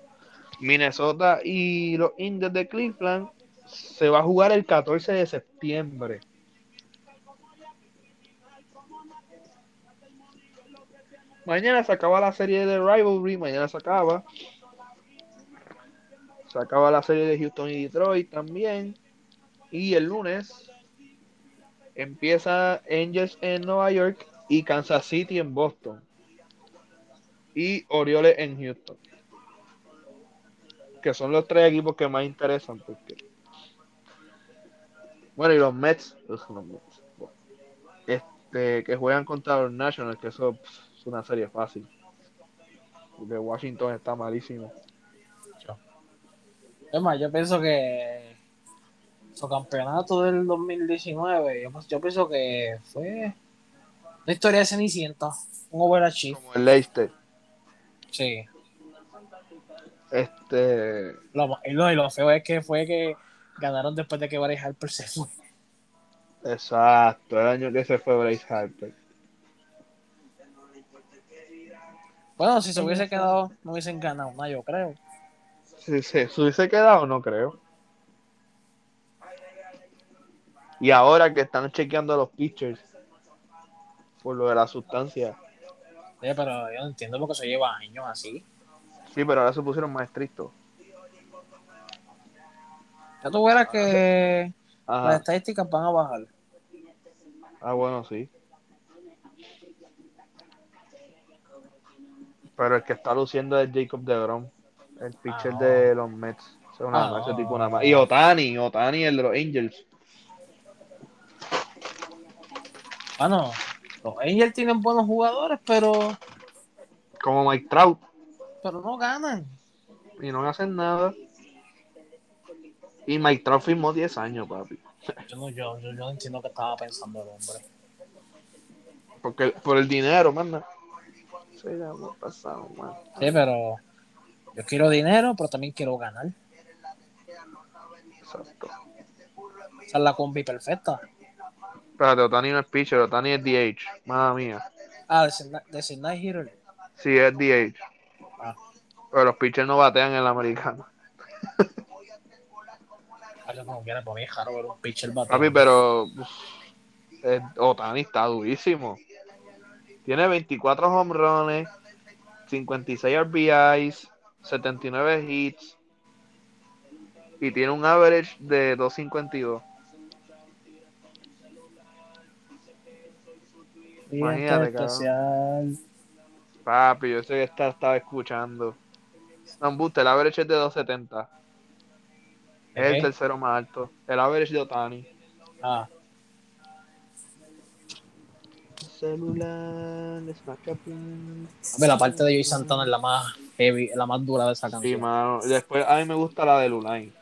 [SPEAKER 2] Minnesota y los Indios de Cleveland se va a jugar el 14 de septiembre. Mañana se acaba la serie de Rivalry, mañana se acaba. Se acaba la serie de Houston y Detroit también. Y el lunes empieza Angels en Nueva York y Kansas City en Boston. Y Orioles en Houston. Que son los tres equipos que más interesan. Porque... Bueno, y los Mets. Este, que juegan contra los Nationals, que eso es una serie fácil. Porque Washington está malísimo.
[SPEAKER 1] Es más, yo pienso que su campeonato del 2019, yo, pienso que fue una historia de Cenicienta, un overachieve.
[SPEAKER 2] Como el Leicester.
[SPEAKER 1] Sí.
[SPEAKER 2] Este.
[SPEAKER 1] Lo, y, lo, feo es que fue que ganaron después de que Bryce Harper se fue.
[SPEAKER 2] Exacto, el año que se fue Bryce Harper.
[SPEAKER 1] Bueno, si se hubiese quedado, no hubiesen ganado nada, yo creo.
[SPEAKER 2] Si se hubiese quedado, no creo. Y ahora que están chequeando los pitchers por lo de la sustancia.
[SPEAKER 1] Sí, pero yo no entiendo por qué se lleva años así.
[SPEAKER 2] Sí, pero ahora se pusieron más estrictos.
[SPEAKER 1] Ya tú verás que las estadísticas van a bajar.
[SPEAKER 2] Ah, bueno, sí. Pero el que está luciendo es Jacob de Grom el pitcher de los Mets. ese tipo nada más. Y Otani, Otani, el de los Angels.
[SPEAKER 1] Bueno, los Angels tienen buenos jugadores, pero.
[SPEAKER 2] Como Mike Trout.
[SPEAKER 1] Pero no ganan.
[SPEAKER 2] Y no hacen nada. Y Mike Trout firmó 10 años, papi.
[SPEAKER 1] Yo no, yo, yo, no entiendo qué estaba pensando el hombre.
[SPEAKER 2] Porque por el dinero, manda. Sí,
[SPEAKER 1] pero yo quiero dinero, pero también quiero ganar. Exacto. Esa es la combi perfecta.
[SPEAKER 2] Espérate, Otani no es pitcher, Otani es DH. Madre mía.
[SPEAKER 1] Ah, de Night Hitter.
[SPEAKER 2] Sí, es DH. Ah. Pero los pitchers no batean en la americana.
[SPEAKER 1] como quiera, para mí es ver un pitcher
[SPEAKER 2] Papi, pero Otani está durísimo. Tiene 24 home runs, 56 RBIs, 79 hits y tiene un average de 252. Imagínate, especial. Papi, yo sé que está, estaba escuchando. No, el average es de 270. Es el tercero más alto. El average de Otani. Ah.
[SPEAKER 1] Celular, Ver, la parte de Joey Santana es la más heavy, la más dura de esa canción.
[SPEAKER 2] Sí, mano. Después a mí me gusta la de Lulain.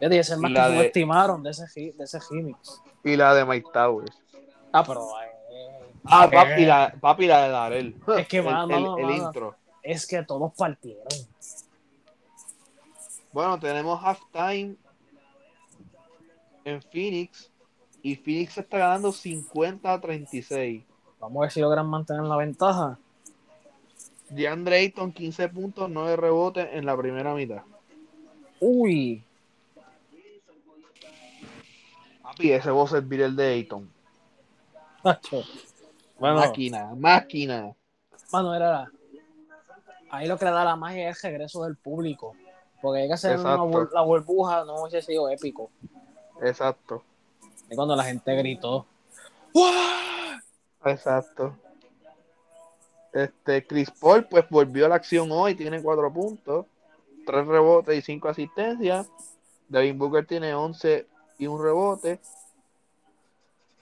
[SPEAKER 1] Dije, más que de... estimaron de ese, de ese remix.
[SPEAKER 2] Y la de Mike Towers.
[SPEAKER 1] Ah, pero.
[SPEAKER 2] Eh, ah, papi, la, papi, la de Darel. (laughs)
[SPEAKER 1] Es que, el, el, intro. Es que todos partieron.
[SPEAKER 2] Bueno, tenemos halftime en Phoenix. Y Phoenix está ganando 50 a 36.
[SPEAKER 1] Vamos a ver si logran mantener la ventaja.
[SPEAKER 2] DeAndre Ayton, 15 puntos, 9 rebotes en la primera mitad.
[SPEAKER 1] Uy.
[SPEAKER 2] Papi, ese voz es el de Ayton. máquina, máquina.
[SPEAKER 1] Bueno, era. Ahí lo que le da la magia es el regreso del público. Porque hay que hacer una, la burbuja, no hubiese sido épico.
[SPEAKER 2] Exacto.
[SPEAKER 1] Es cuando la gente gritó.
[SPEAKER 2] Exacto. Este, Chris Paul, pues volvió a la acción hoy, tiene cuatro puntos, tres rebotes y cinco asistencias. David Booker tiene 11 y un rebote.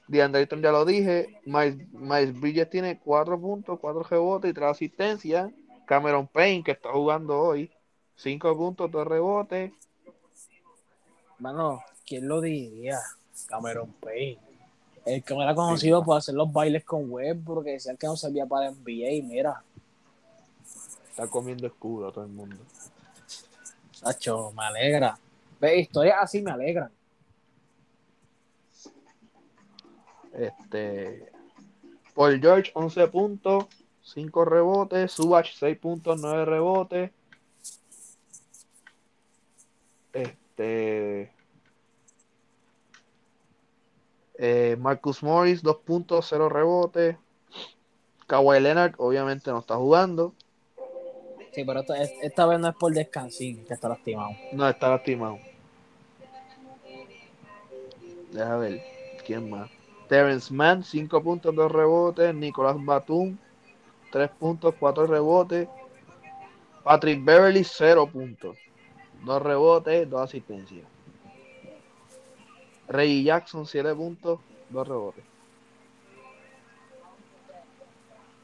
[SPEAKER 2] DeAndre ya lo dije. Miles, Bridges tiene cuatro puntos, cuatro rebotes y tres asistencias. Cameron Payne, que está jugando hoy, cinco puntos, dos rebotes.
[SPEAKER 1] Mano, ¿quién lo diría? Cameron Payne. El que me era conocido por hacer los bailes con web, porque decían que no servía para NBA, mira.
[SPEAKER 2] Está comiendo escudo a todo el mundo.
[SPEAKER 1] Sacho, me alegra. Ve, historias así me alegran.
[SPEAKER 2] Este. Paul George, 11 puntos, 5 rebotes. Subach, 6 puntos, 9 rebotes. Este. Eh, Marcus Morris, 2 puntos, 0 rebotes. Kawhi Leonard, obviamente no está jugando.
[SPEAKER 1] Sí, pero esta, vez no es por descansín, que está lastimado.
[SPEAKER 2] No, está lastimado. Deja ver, ¿quién más? Terence Mann, 5 puntos, 2 rebotes. Nicolás Batum, 3 puntos, 4 rebotes. Patrick Beverly, 0 puntos. 2 rebotes, 2 asistencias. Reggie Jackson, 7 puntos, 2 rebotes.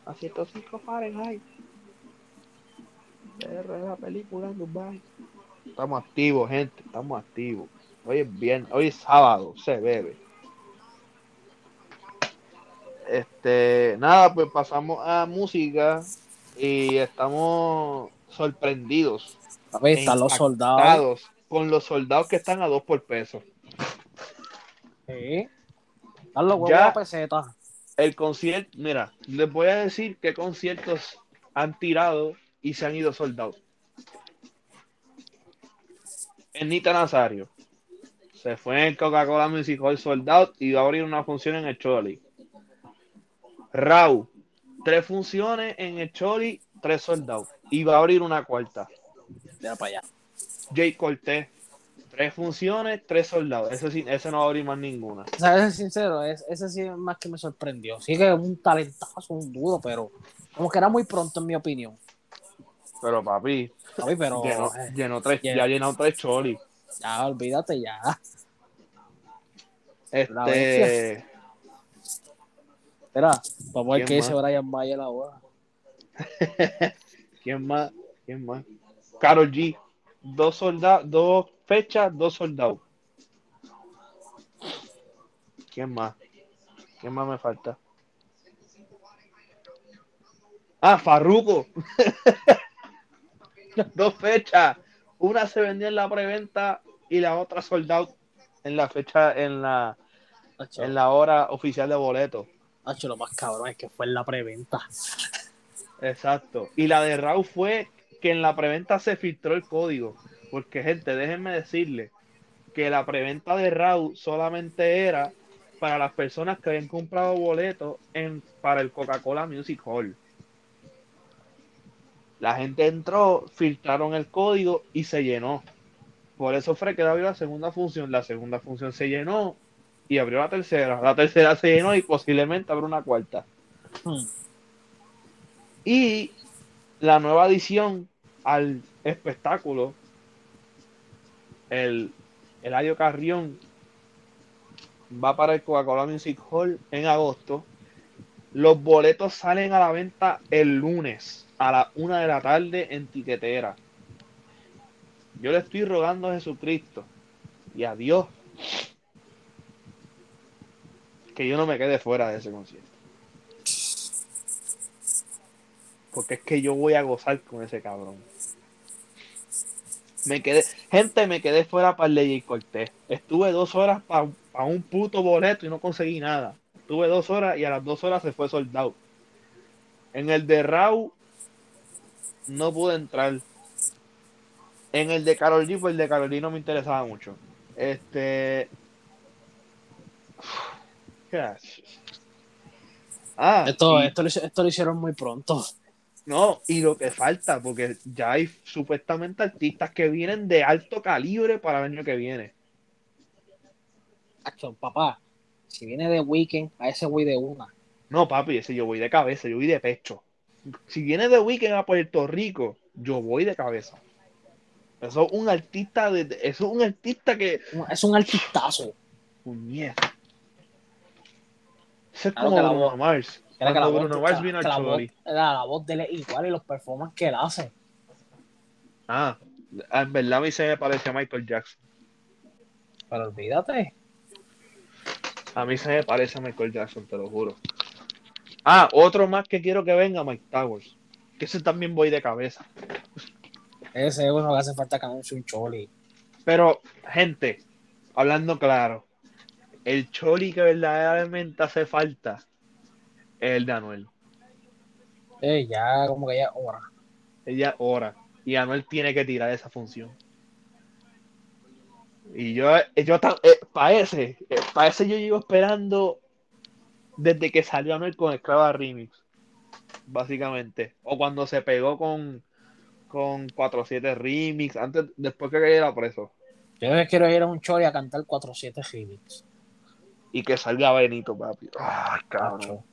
[SPEAKER 2] A 105 Fahrenheit. la película en Dubai. Estamos activos, gente. Estamos activos. Hoy es bien, hoy es sábado, se bebe. Este, nada, pues pasamos a música y estamos sorprendidos.
[SPEAKER 1] A ver, están los soldados.
[SPEAKER 2] Con los soldados que están a dos por peso.
[SPEAKER 1] Sí. Están los huevos peseta.
[SPEAKER 2] El concierto, mira, les voy a decir qué conciertos han tirado y se han ido soldados. En Nita Nazario. Se fue en Coca-Cola Music Hall Soldado y va a abrir una función en el Choli. Raúl, tres funciones en el Choli, tres soldados. Y va a abrir una cuarta.
[SPEAKER 1] Ya para allá.
[SPEAKER 2] Jay Cortés, tres funciones, tres soldados. Ese, sí, ese no va a abrir más ninguna.
[SPEAKER 1] O sea, ese sincero, ese sí es más que me sorprendió. Sí que es un talentazo, un duro, pero como que era muy pronto en mi opinión.
[SPEAKER 2] Pero papi,
[SPEAKER 1] papi pero,
[SPEAKER 2] llenó, tres, ya llenó tres Choli.
[SPEAKER 1] Ya, olvídate ya.
[SPEAKER 2] Este.
[SPEAKER 1] Espera, vamos a ver qué dice Brian Valle la hora. (laughs)
[SPEAKER 2] ¿Quién más? ¿Quién más? Carol G. Dos soldados, dos fechas, dos soldados. ¿Quién más? ¿Quién más me falta? Ah, Farruko. (laughs) dos fechas. Una se vendió en la preventa y la otra soldado en la fecha, en la en la hora oficial de boletos.
[SPEAKER 1] lo más cabrón es que fue en la preventa.
[SPEAKER 2] Exacto. Y la de Raw fue que en la preventa se filtró el código. Porque, gente, déjenme decirle que la preventa de Raw solamente era para las personas que habían comprado boletos en, para el Coca-Cola Music Hall. La gente entró, filtraron el código y se llenó. Por eso fue que abrió la segunda función. La segunda función se llenó y abrió la tercera. La tercera se llenó y posiblemente abrió una cuarta. Hmm. Y la nueva adición al espectáculo, el Eladio Carrión va para el Coca-Cola Music Hall en agosto. Los boletos salen a la venta el lunes a la una de la tarde en tiquetera. Yo le estoy rogando a Jesucristo y a Dios que yo no me quede fuera de ese concierto. Porque es que yo voy a gozar con ese cabrón. Me quedé, gente, me quedé fuera para el Ley Cortés. Estuve dos horas para un puto boleto y no conseguí nada. Estuve dos horas y a las dos horas se fue soldado. En el de Raw no pude entrar. En el de Carol G, pues el de Carol G no me interesaba mucho. Este. (sighs)
[SPEAKER 1] Ah, esto, esto, esto lo hicieron muy pronto.
[SPEAKER 2] No, y lo que falta, porque ya hay supuestamente artistas que vienen de alto calibre para el año que viene.
[SPEAKER 1] Acción, papá, si viene de Weekend, a ese voy de una.
[SPEAKER 2] No, papi, ese yo voy de cabeza, yo voy de pecho. Si viene de Weekend a Puerto Rico, yo voy de cabeza. Eso es un artista de, eso es un artista que.
[SPEAKER 1] Es un artistazo.
[SPEAKER 2] Puñeta. Ese es como Bruno Mars.
[SPEAKER 1] Era que la voz, era la voz de él igual y los performances que él hace.
[SPEAKER 2] Ah, en verdad a mí se me parece a Michael Jackson.
[SPEAKER 1] Pero olvídate.
[SPEAKER 2] A mí se me parece a Michael Jackson, te lo juro. Ah, otro más que quiero que venga, Mike Towers. Que ese también voy de cabeza.
[SPEAKER 1] Ese es uno que hace falta que anuncie un choli.
[SPEAKER 2] Pero, gente, hablando claro, el choli que verdaderamente hace falta el de Anuel.
[SPEAKER 1] Eh, ya como que ya hora.
[SPEAKER 2] Ella hora. Y Anuel tiene que tirar esa función. Y yo, yo eh, para ese, eh, para ese yo llevo esperando desde que salió Anuel con Esclava Remix. Básicamente. O cuando se pegó con, con 4-7 Remix. Antes, después que cayera preso.
[SPEAKER 1] Yo quiero ir a un chori a cantar 4-7 Remix.
[SPEAKER 2] Y que salga Benito, papi. Ay, cabrón.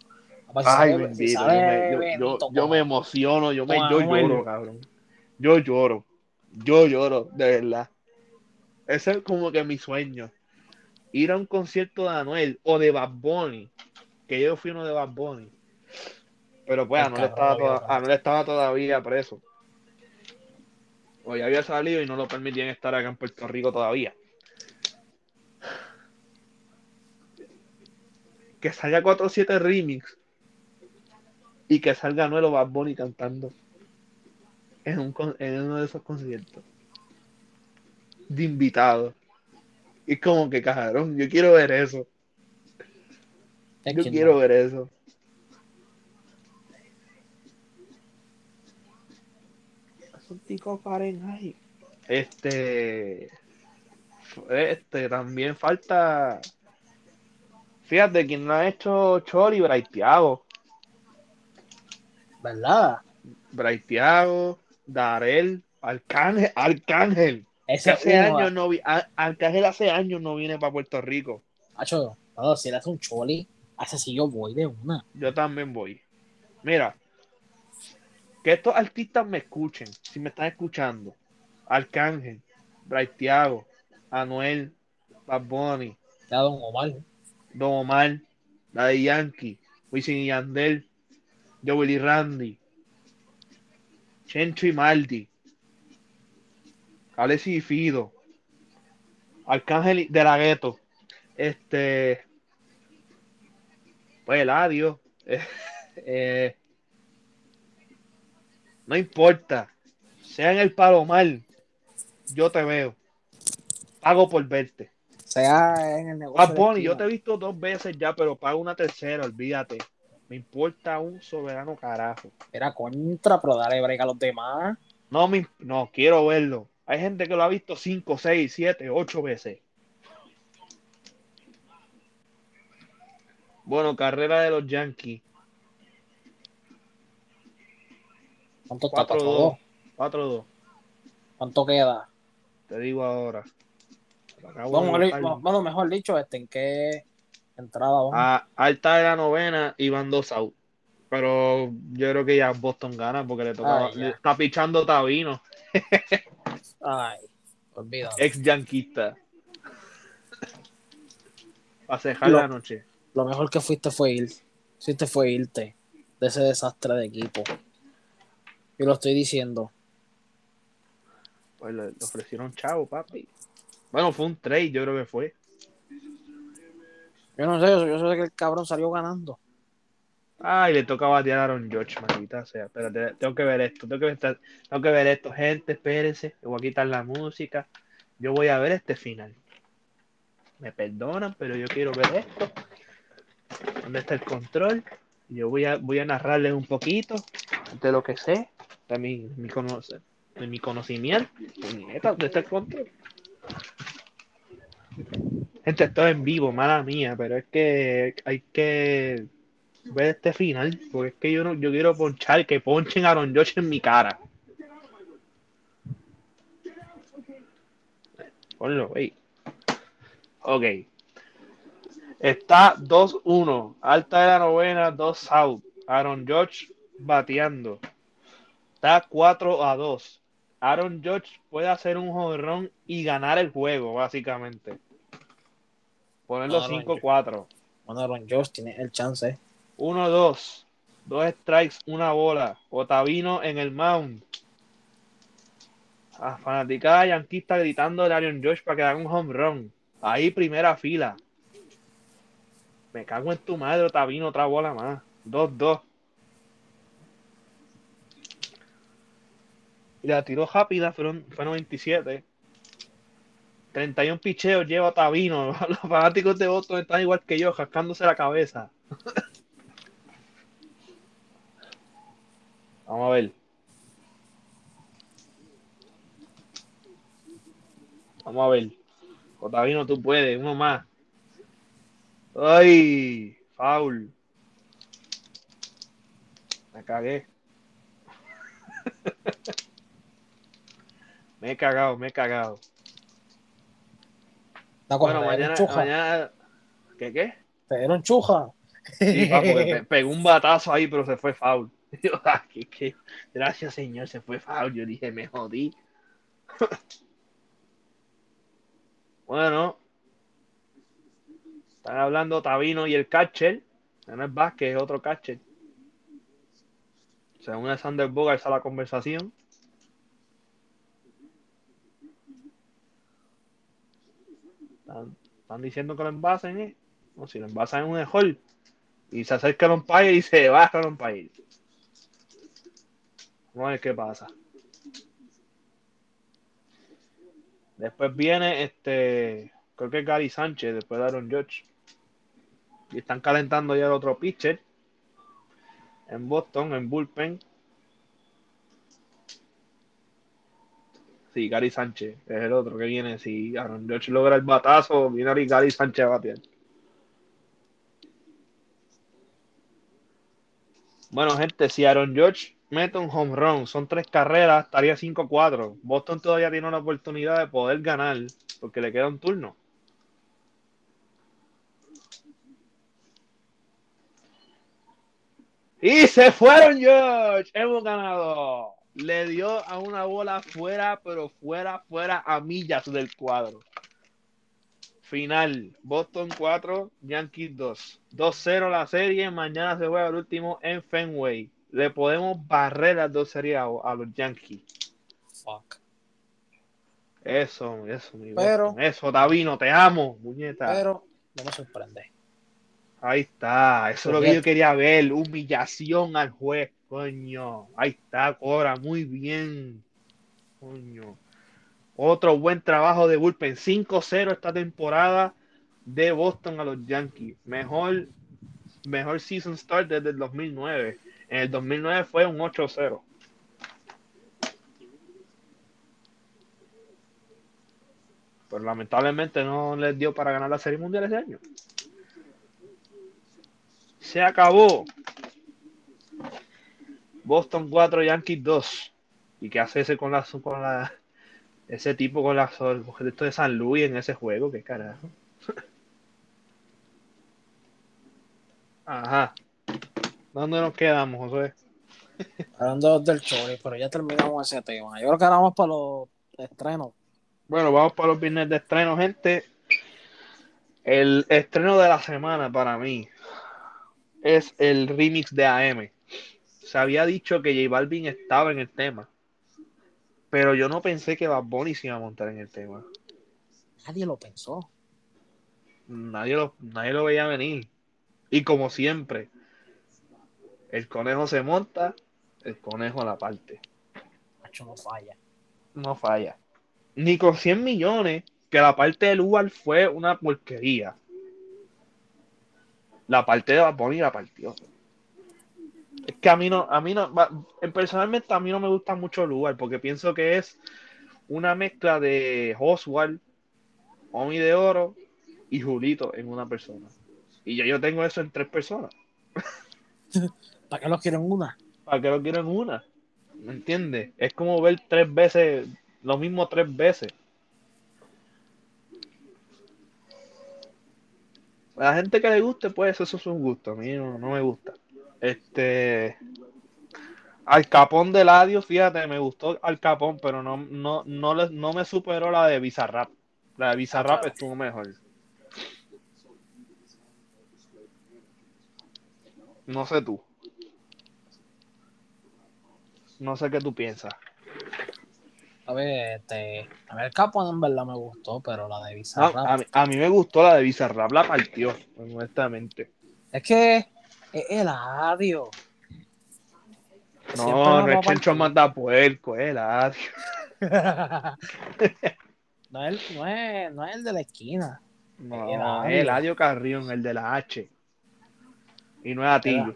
[SPEAKER 2] Ay, bendito. Yo me, emociono, yo, me, yo lloro, cabrón. Yo lloro. Yo lloro, de verdad. Ese es como que mi sueño. Ir a un concierto de Anuel o de Bad Bunny. Que yo fui uno de Bad Bunny. Pero pues Anuel estaba, estaba todavía preso. O ya había salido y no lo permitían estar acá en Puerto Rico todavía. Que salga 4-7 remix y que salga nuevo Bad Bunny cantando en, un, en uno de esos conciertos de invitado. Y como que cajarón, yo quiero ver eso. Yo quiero ver eso. Fahrenheit. Este. Este también falta. Fíjate, quien no ha hecho Chori, Braithiago.
[SPEAKER 1] ¿Verdad?
[SPEAKER 2] Braithiago, Darel, Arcángel, Arcángel. Ese hace años no vi, Arcángel hace años no viene para Puerto Rico.
[SPEAKER 1] Hacho, si él hace un choli, hace si yo voy de una.
[SPEAKER 2] Yo también voy. Mira, que estos artistas me escuchen, si me están escuchando. Arcángel, Braithiago, Anuel, Bad Bunny.
[SPEAKER 1] Ya Don Omar.
[SPEAKER 2] Don Omar, la de Yankee, Wisin y Yandel, Joey Randy, Chencho y Maldi, Alessi y Fido, Arcángel de la Gueto, este, pues el adiós, (laughs) eh, no importa, sea en el Palomar, yo te veo, pago por verte.
[SPEAKER 1] sea en el negocio.
[SPEAKER 2] yo te he visto dos veces ya, pero pago una tercera, olvídate. Me importa un soberano carajo.
[SPEAKER 1] Era contra, pero dale brega a los demás.
[SPEAKER 2] No, me, no, quiero verlo. Hay gente que lo ha visto cinco, seis, siete, ocho veces. Bueno, carrera de los Yankees.
[SPEAKER 1] ¿Cuánto 4-2.
[SPEAKER 2] 4-2.
[SPEAKER 1] ¿Cuánto queda?
[SPEAKER 2] Te digo ahora.
[SPEAKER 1] Vamos, mejor dicho, este, ¿en qué entrada vamos?
[SPEAKER 2] A, alta de la novena y van dos out. Pero yo creo que ya Boston gana porque le toca. está pichando Tabino. (laughs)
[SPEAKER 1] Ay, olvídalo.
[SPEAKER 2] Ex yanquista. Para cejar la noche.
[SPEAKER 1] Lo mejor que fuiste fue ir. Fuiste fue irte de ese desastre de equipo. Y lo estoy diciendo.
[SPEAKER 2] Pues le, ofrecieron chavo, papi. Bueno, fue un trade, yo creo que fue.
[SPEAKER 1] Yo no sé, yo, sé que el cabrón salió ganando.
[SPEAKER 2] Ay, le toca batear a Aaron George, maldita sea. Espérate, tengo que ver esto, tengo que ver, tengo que ver esto. Gente, espérense, voy a quitar la música. Yo voy a ver este final. Me perdonan, pero yo quiero ver esto. ¿Dónde está el control? Yo voy a, voy a narrarles un poquito de lo que sé, de mi, mi, de mi conocimiento. ¿Dónde está el control? Gente, esto es en vivo, mala mía, pero es que hay que ver este final, porque es que yo no, yo quiero ponchar, que ponchen Aaron Josh en mi cara. Ponlo, wey. Ok. Está 2-1. Alta de la novena, 2 out. Aaron George bateando. Está 4 a 2. Aaron George puede hacer un jonrón y ganar el juego, básicamente. Ponerlo 5-4.
[SPEAKER 1] Bueno, Aaron George tiene el chance.
[SPEAKER 2] 1-2. Dos strikes, una bola. Otavino en el mound. A fanaticada yanquista gritando de Aaron George para que haga un home run. Ahí primera fila. Me cago en tu madre, Otavino, otra bola más. 2-2. y la tiró rápida, fueron, fueron 27. 31 picheos lleva Tabino. (laughs) Los fanáticos de Boston están igual que yo, jascándose la cabeza. (laughs) Vamos a ver. Vamos a ver. Otavino, tú puedes, uno más. ¡Ay! Foul. Me cagué. (laughs) Me he cagado, me he cagado.
[SPEAKER 1] Bueno, mañana, mañana,
[SPEAKER 2] ¿Qué qué?
[SPEAKER 1] Te dieron chuja.
[SPEAKER 2] Sí, porque pegó un batazo ahí, pero se fue foul. (laughs) Ah, gracias, señor, se fue foul. Yo dije, me jodí. (laughs) bueno, están hablando Tabino y el catcher. No es Vázquez, es otro catcher. Según el Sander Bogart a la conversación. Están, diciendo que lo envasen, ¿eh? No, si lo envasan en un mejor y se acerca el umpire y se baja el umpire. Vamos a ver qué pasa. Después viene este, creo que es Gary Sánchez, después de Aaron George. Y están calentando ya el otro pitcher en Boston, en bullpen. Sí, Gary Sánchez es el otro que viene. Si Aaron George logra el batazo, viene Gary Sánchez a batear. Bueno, gente, si Aaron George mete un home run, son tres carreras, estaría 5-4. Boston todavía tiene una oportunidad de poder ganar porque le queda un turno. Y se fueron, George. Hemos ganado le dio a una bola fuera, pero fuera, fuera a millas del cuadro. Final, Boston 4, Yankees 2. 2-0 la serie, mañana se juega el último en Fenway. Le podemos barrer las dos series a, los Yankees.
[SPEAKER 1] Fuck.
[SPEAKER 2] Eso, eso, mi pero, Eso, Davino, te amo, muñeca.
[SPEAKER 1] Pero no me sorprende.
[SPEAKER 2] Ahí está, eso es lo que yo quería ver, humillación al juez. Coño, ahí está, Cora, muy bien. Coño. Otro buen trabajo de bullpen. 5-0 esta temporada de Boston a los Yankees. Mejor, mejor season start desde el 2009. En el 2009 fue un 8-0. Pero lamentablemente no les dio para ganar la Serie Mundial ese año. Se acabó. Boston 4, Yankees 2. ¿Y qué hace ese con la, con la ese tipo con la esto de San Luis en ese juego? ¿Qué carajo? (laughs) Ajá. ¿Dónde nos quedamos, José?
[SPEAKER 1] Hablando del Chori, pero ya terminamos ese tema. Yo creo que ahora vamos para los estrenos.
[SPEAKER 2] Bueno, vamos para los viernes de estreno, gente. El estreno de la semana para mí es el remix de AM. Se había dicho que J Balvin estaba en el tema, pero yo no pensé que Bad Bunny se iba a montar en el tema.
[SPEAKER 1] Nadie lo pensó.
[SPEAKER 2] Nadie lo, nadie lo veía venir. Y como siempre, el conejo se monta, el conejo a la parte.
[SPEAKER 1] Macho no falla.
[SPEAKER 2] No falla. Ni con 100 millones, que la parte del Uber fue una porquería. La parte de Bad Bunny la partió. Es que a mí no, a mí no, personalmente a mí no me gusta mucho el lugar porque pienso que es una mezcla de Oswald, Omi de Oro y Julito en una persona. Y ya yo tengo eso en tres personas. (laughs)
[SPEAKER 1] ¿Para qué lo quieren una?
[SPEAKER 2] ¿Para qué lo quieren una? ¿Me entiendes? Es como ver tres veces lo mismo tres veces. A la gente que le guste, pues eso es un gusto. A mí no, me gusta. Este. Al Capón de Ladio, fíjate, me gustó Al Capón, pero no, no, no, no me superó la de Bizarrap. La de Bizarrap estuvo mejor. No sé tú. No sé qué tú piensas.
[SPEAKER 1] A ver, este, a ver, Capón en verdad me gustó, pero la de Bizarrap.
[SPEAKER 2] a, mí, me gustó la de Bizarrap, la partió, honestamente.
[SPEAKER 1] Es que es el adiós.
[SPEAKER 2] No, no es Chencho manda puerco, es el adiós. (laughs)
[SPEAKER 1] no, es, no, es, no es el de la esquina.
[SPEAKER 2] No, es el Adio Carrión, el de la H. Y no es Atillo.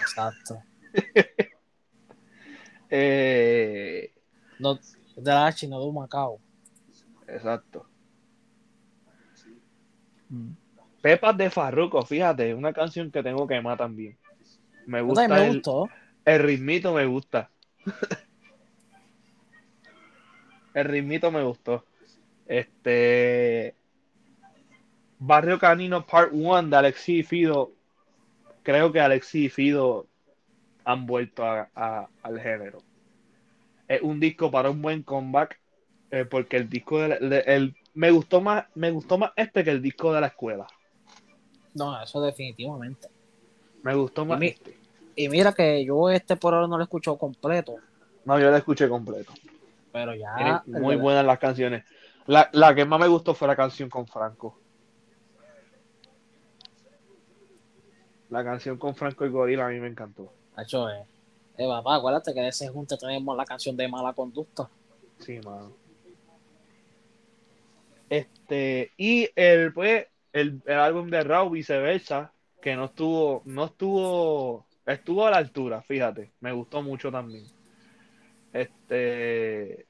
[SPEAKER 1] Exacto. (laughs)
[SPEAKER 2] eh,
[SPEAKER 1] no, de la H, no de un Macao.
[SPEAKER 2] Exacto. Pepas de Farruco, fíjate, una canción que tengo que más también. Me gusta.
[SPEAKER 1] Me el, gustó.
[SPEAKER 2] el ritmito me gusta. (laughs) el ritmito me gustó. Este. Barrio Canino Part 1 de Alexi y Fido. Creo que Alexi y Fido han vuelto al género es un disco para un buen comeback, eh, porque el disco de, el, me gustó más, me gustó más este que el disco de la escuela.
[SPEAKER 1] No, eso definitivamente.
[SPEAKER 2] Me gustó más.
[SPEAKER 1] Y,
[SPEAKER 2] este.
[SPEAKER 1] y mira que yo este por ahora no lo escucho completo.
[SPEAKER 2] No, yo lo escuché completo.
[SPEAKER 1] Pero ya.
[SPEAKER 2] muy buenas las canciones. La, la, que más me gustó fue la canción con Franco. La canción con Franco y Gorila a mí me encantó.
[SPEAKER 1] Hecho, eh. Eh, papá, acuérdate que de ese junte tenemos la canción de Mala Conducta.
[SPEAKER 2] Sí, mano. Este, y el, pues, el, álbum de Raw, viceversa, que no estuvo, no estuvo, estuvo a la altura, fíjate, me gustó mucho también. Este,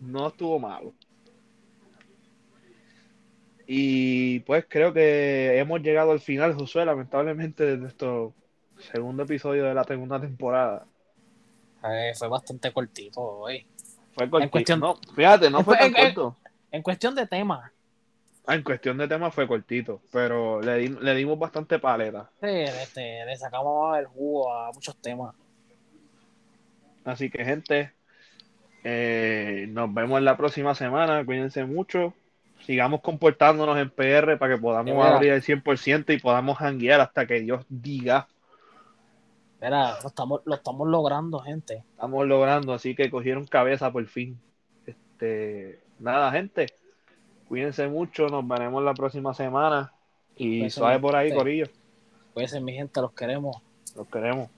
[SPEAKER 2] no estuvo malo. Y pues creo que hemos llegado al final, Josué, lamentablemente, de nuestro segundo episodio de la segunda temporada.
[SPEAKER 1] Eh, fue bastante cortito hoy.
[SPEAKER 2] Fue cortito. En cuestión, no, fíjate, no fue tan corto.
[SPEAKER 1] En, cuestión de tema.
[SPEAKER 2] Ah, en cuestión de tema fue cortito, pero le, le dimos bastante paleta.
[SPEAKER 1] Sí, este, le sacamos el jugo a muchos temas.
[SPEAKER 2] Así que, gente, eh, nos vemos en la próxima semana. Cuídense mucho. Sigamos comportándonos en PR para que podamos abrir el 100% y podamos hanguear hasta que Dios diga.
[SPEAKER 1] Mira, lo estamos, lo estamos logrando, gente.
[SPEAKER 2] Estamos logrando, así que cogieron cabeza por fin. Este, nada, gente. Cuídense mucho, nos veremos la próxima semana. Y suave por ahí, Corillo.
[SPEAKER 1] Cuídense, mi gente, los queremos.
[SPEAKER 2] Los queremos.